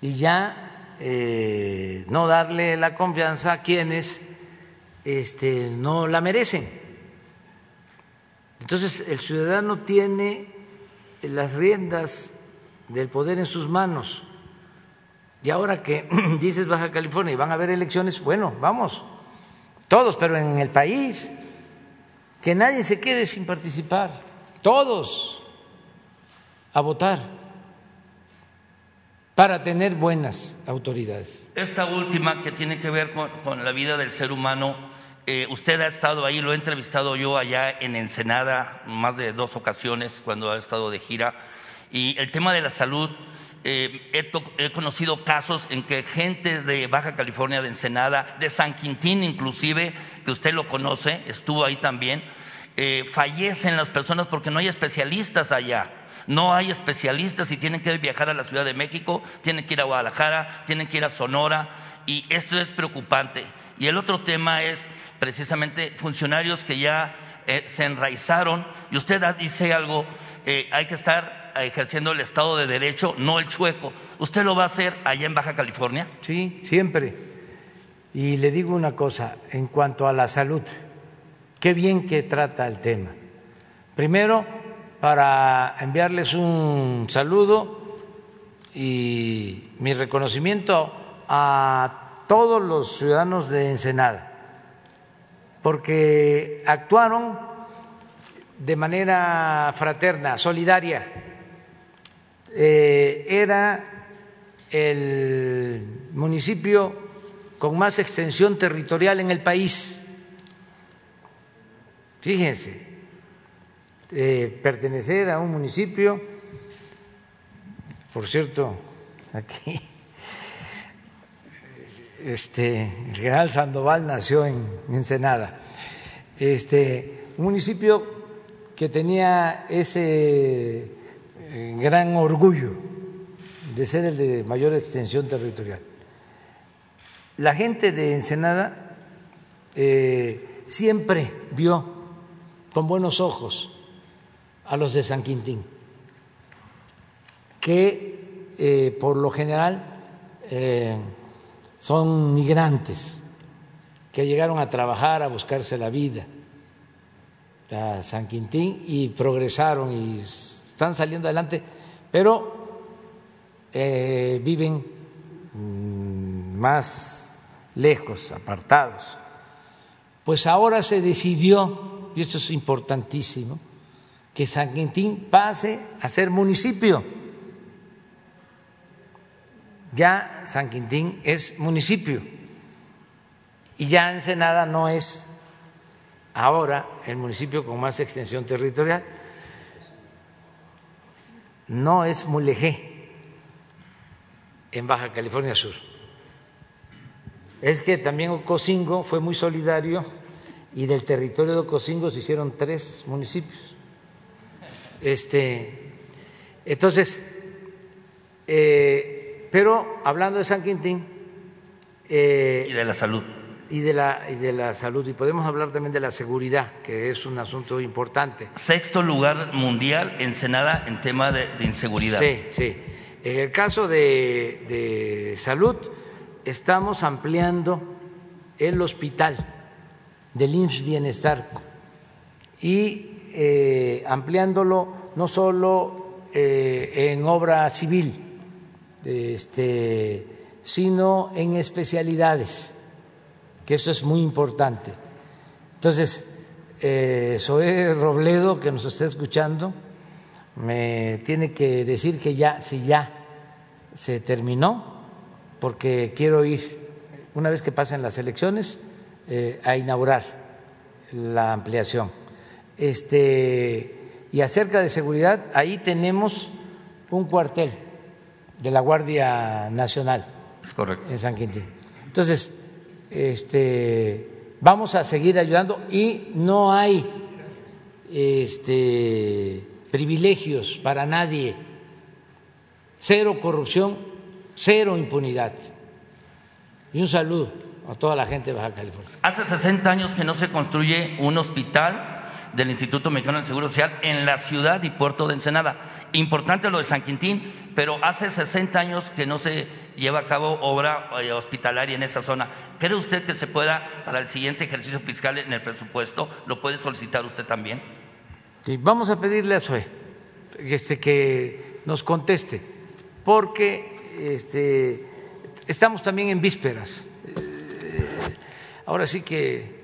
y ya no darle la confianza a quienes este, no la merecen. Entonces el ciudadano tiene las riendas del poder en sus manos. Y ahora que dices Baja California y van a haber elecciones, bueno, vamos, todos, pero en el país, que nadie se quede sin participar, todos. A votar para tener buenas autoridades. Esta última que tiene que ver con, la vida del ser humano, eh, usted ha estado ahí, lo he entrevistado yo allá en Ensenada más de dos ocasiones cuando ha estado de gira, y el tema de la salud, eh, he, he, conocido casos en que gente de Baja California, de Ensenada, de San Quintín inclusive, que usted lo conoce, estuvo ahí también, eh, fallecen las personas porque no hay especialistas allá. No hay especialistas y tienen que viajar a la Ciudad de México, tienen que ir a Guadalajara, tienen que ir a Sonora y esto es preocupante. Y el otro tema es precisamente funcionarios que ya eh, se enraizaron y usted dice algo, eh, hay que estar ejerciendo el Estado de Derecho, no el chueco. ¿Usted lo va a hacer allá en Baja California? Sí, siempre. Y le digo una cosa, en cuanto a la salud, qué bien que trata el tema. Primero, para enviarles un saludo y mi reconocimiento a todos los ciudadanos de Ensenada, porque actuaron de manera fraterna, solidaria. Eh, era el municipio con más extensión territorial en el país. Fíjense, eh, pertenecer a un municipio, por cierto, aquí, este, el general Sandoval nació en Ensenada, este, un municipio que tenía ese eh, gran orgullo de ser el de mayor extensión territorial. La gente de Ensenada eh, siempre vio con buenos ojos a los de San Quintín, que eh, por lo general eh, son migrantes que llegaron a trabajar, a buscarse la vida a San Quintín y progresaron y están saliendo adelante, pero eh, viven mm, más lejos, apartados. Pues ahora se decidió, y esto es importantísimo, que San Quintín pase a ser municipio. Ya San Quintín es municipio y ya Ensenada no es ahora el municipio con más extensión territorial. No es Mulegé en Baja California Sur. Es que también Ocosingo fue muy solidario y del territorio de Ocosingo se hicieron tres municipios. Este, entonces, eh, pero hablando de San Quintín. Eh, y de la salud. Y de la, y de la salud. Y podemos hablar también de la seguridad, que es un asunto importante. Sexto lugar mundial en Senada en tema de, inseguridad. Sí, sí. En el caso de, de salud, estamos ampliando el hospital del IMSS Bienestar y eh, ampliándolo no solo eh, en obra civil, este, sino en especialidades, que eso es muy importante. Entonces, eh, Robledo, que nos está escuchando, me tiene que decir que ya, si ya se terminó, porque quiero ir, una vez que pasen las elecciones, eh, a inaugurar la ampliación este, y acerca de seguridad, ahí tenemos un cuartel de la Guardia Nacional en San Quintín. Entonces, este, vamos a seguir ayudando y no hay este, privilegios para nadie, cero corrupción, cero impunidad. Y un saludo a toda la gente de Baja California. Hace 60 años que no se construye un hospital del Instituto Mexicano del Seguro Social en la ciudad y puerto de Ensenada. Importante lo de San Quintín, pero hace 60 años que no se lleva a cabo obra eh, hospitalaria en esa zona. ¿Cree usted que se pueda, para el siguiente ejercicio fiscal en el presupuesto, lo puede solicitar usted también? Sí, vamos a pedirle a SUE este, que nos conteste, porque este, estamos también en vísperas. Eh, ahora sí que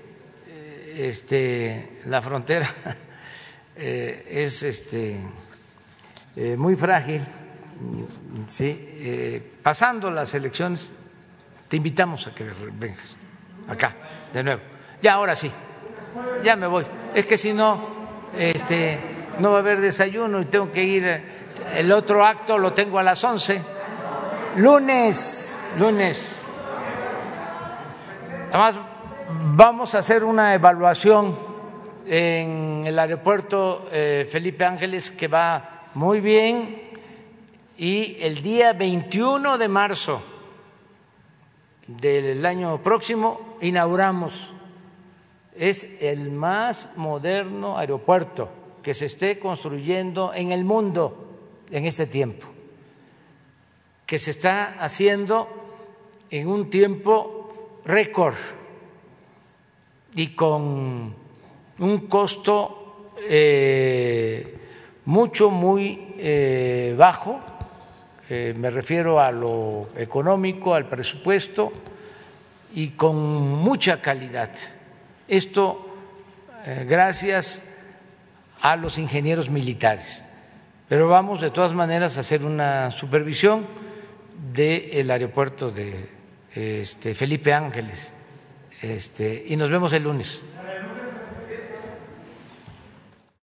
este, la frontera eh, es este, eh, muy frágil. Sí, eh, pasando las elecciones, te invitamos a que vengas acá de nuevo. Ya, ahora sí, ya me voy. Es que si no, este, no va a haber desayuno y tengo que ir. El otro acto lo tengo a las 11. Lunes, lunes. Además, Vamos a hacer una evaluación en el aeropuerto eh, Felipe Ángeles que va muy bien. Y el día 21 de marzo del año próximo inauguramos. Es el más moderno aeropuerto que se esté construyendo en el mundo en este tiempo, que se está haciendo en un tiempo récord y con un costo eh, mucho, muy eh, bajo, eh, me refiero a lo económico, al presupuesto, y con mucha calidad. Esto gracias a los ingenieros militares. Pero vamos de todas maneras a hacer una supervisión del aeropuerto de este, Felipe Ángeles, este, y nos vemos el lunes.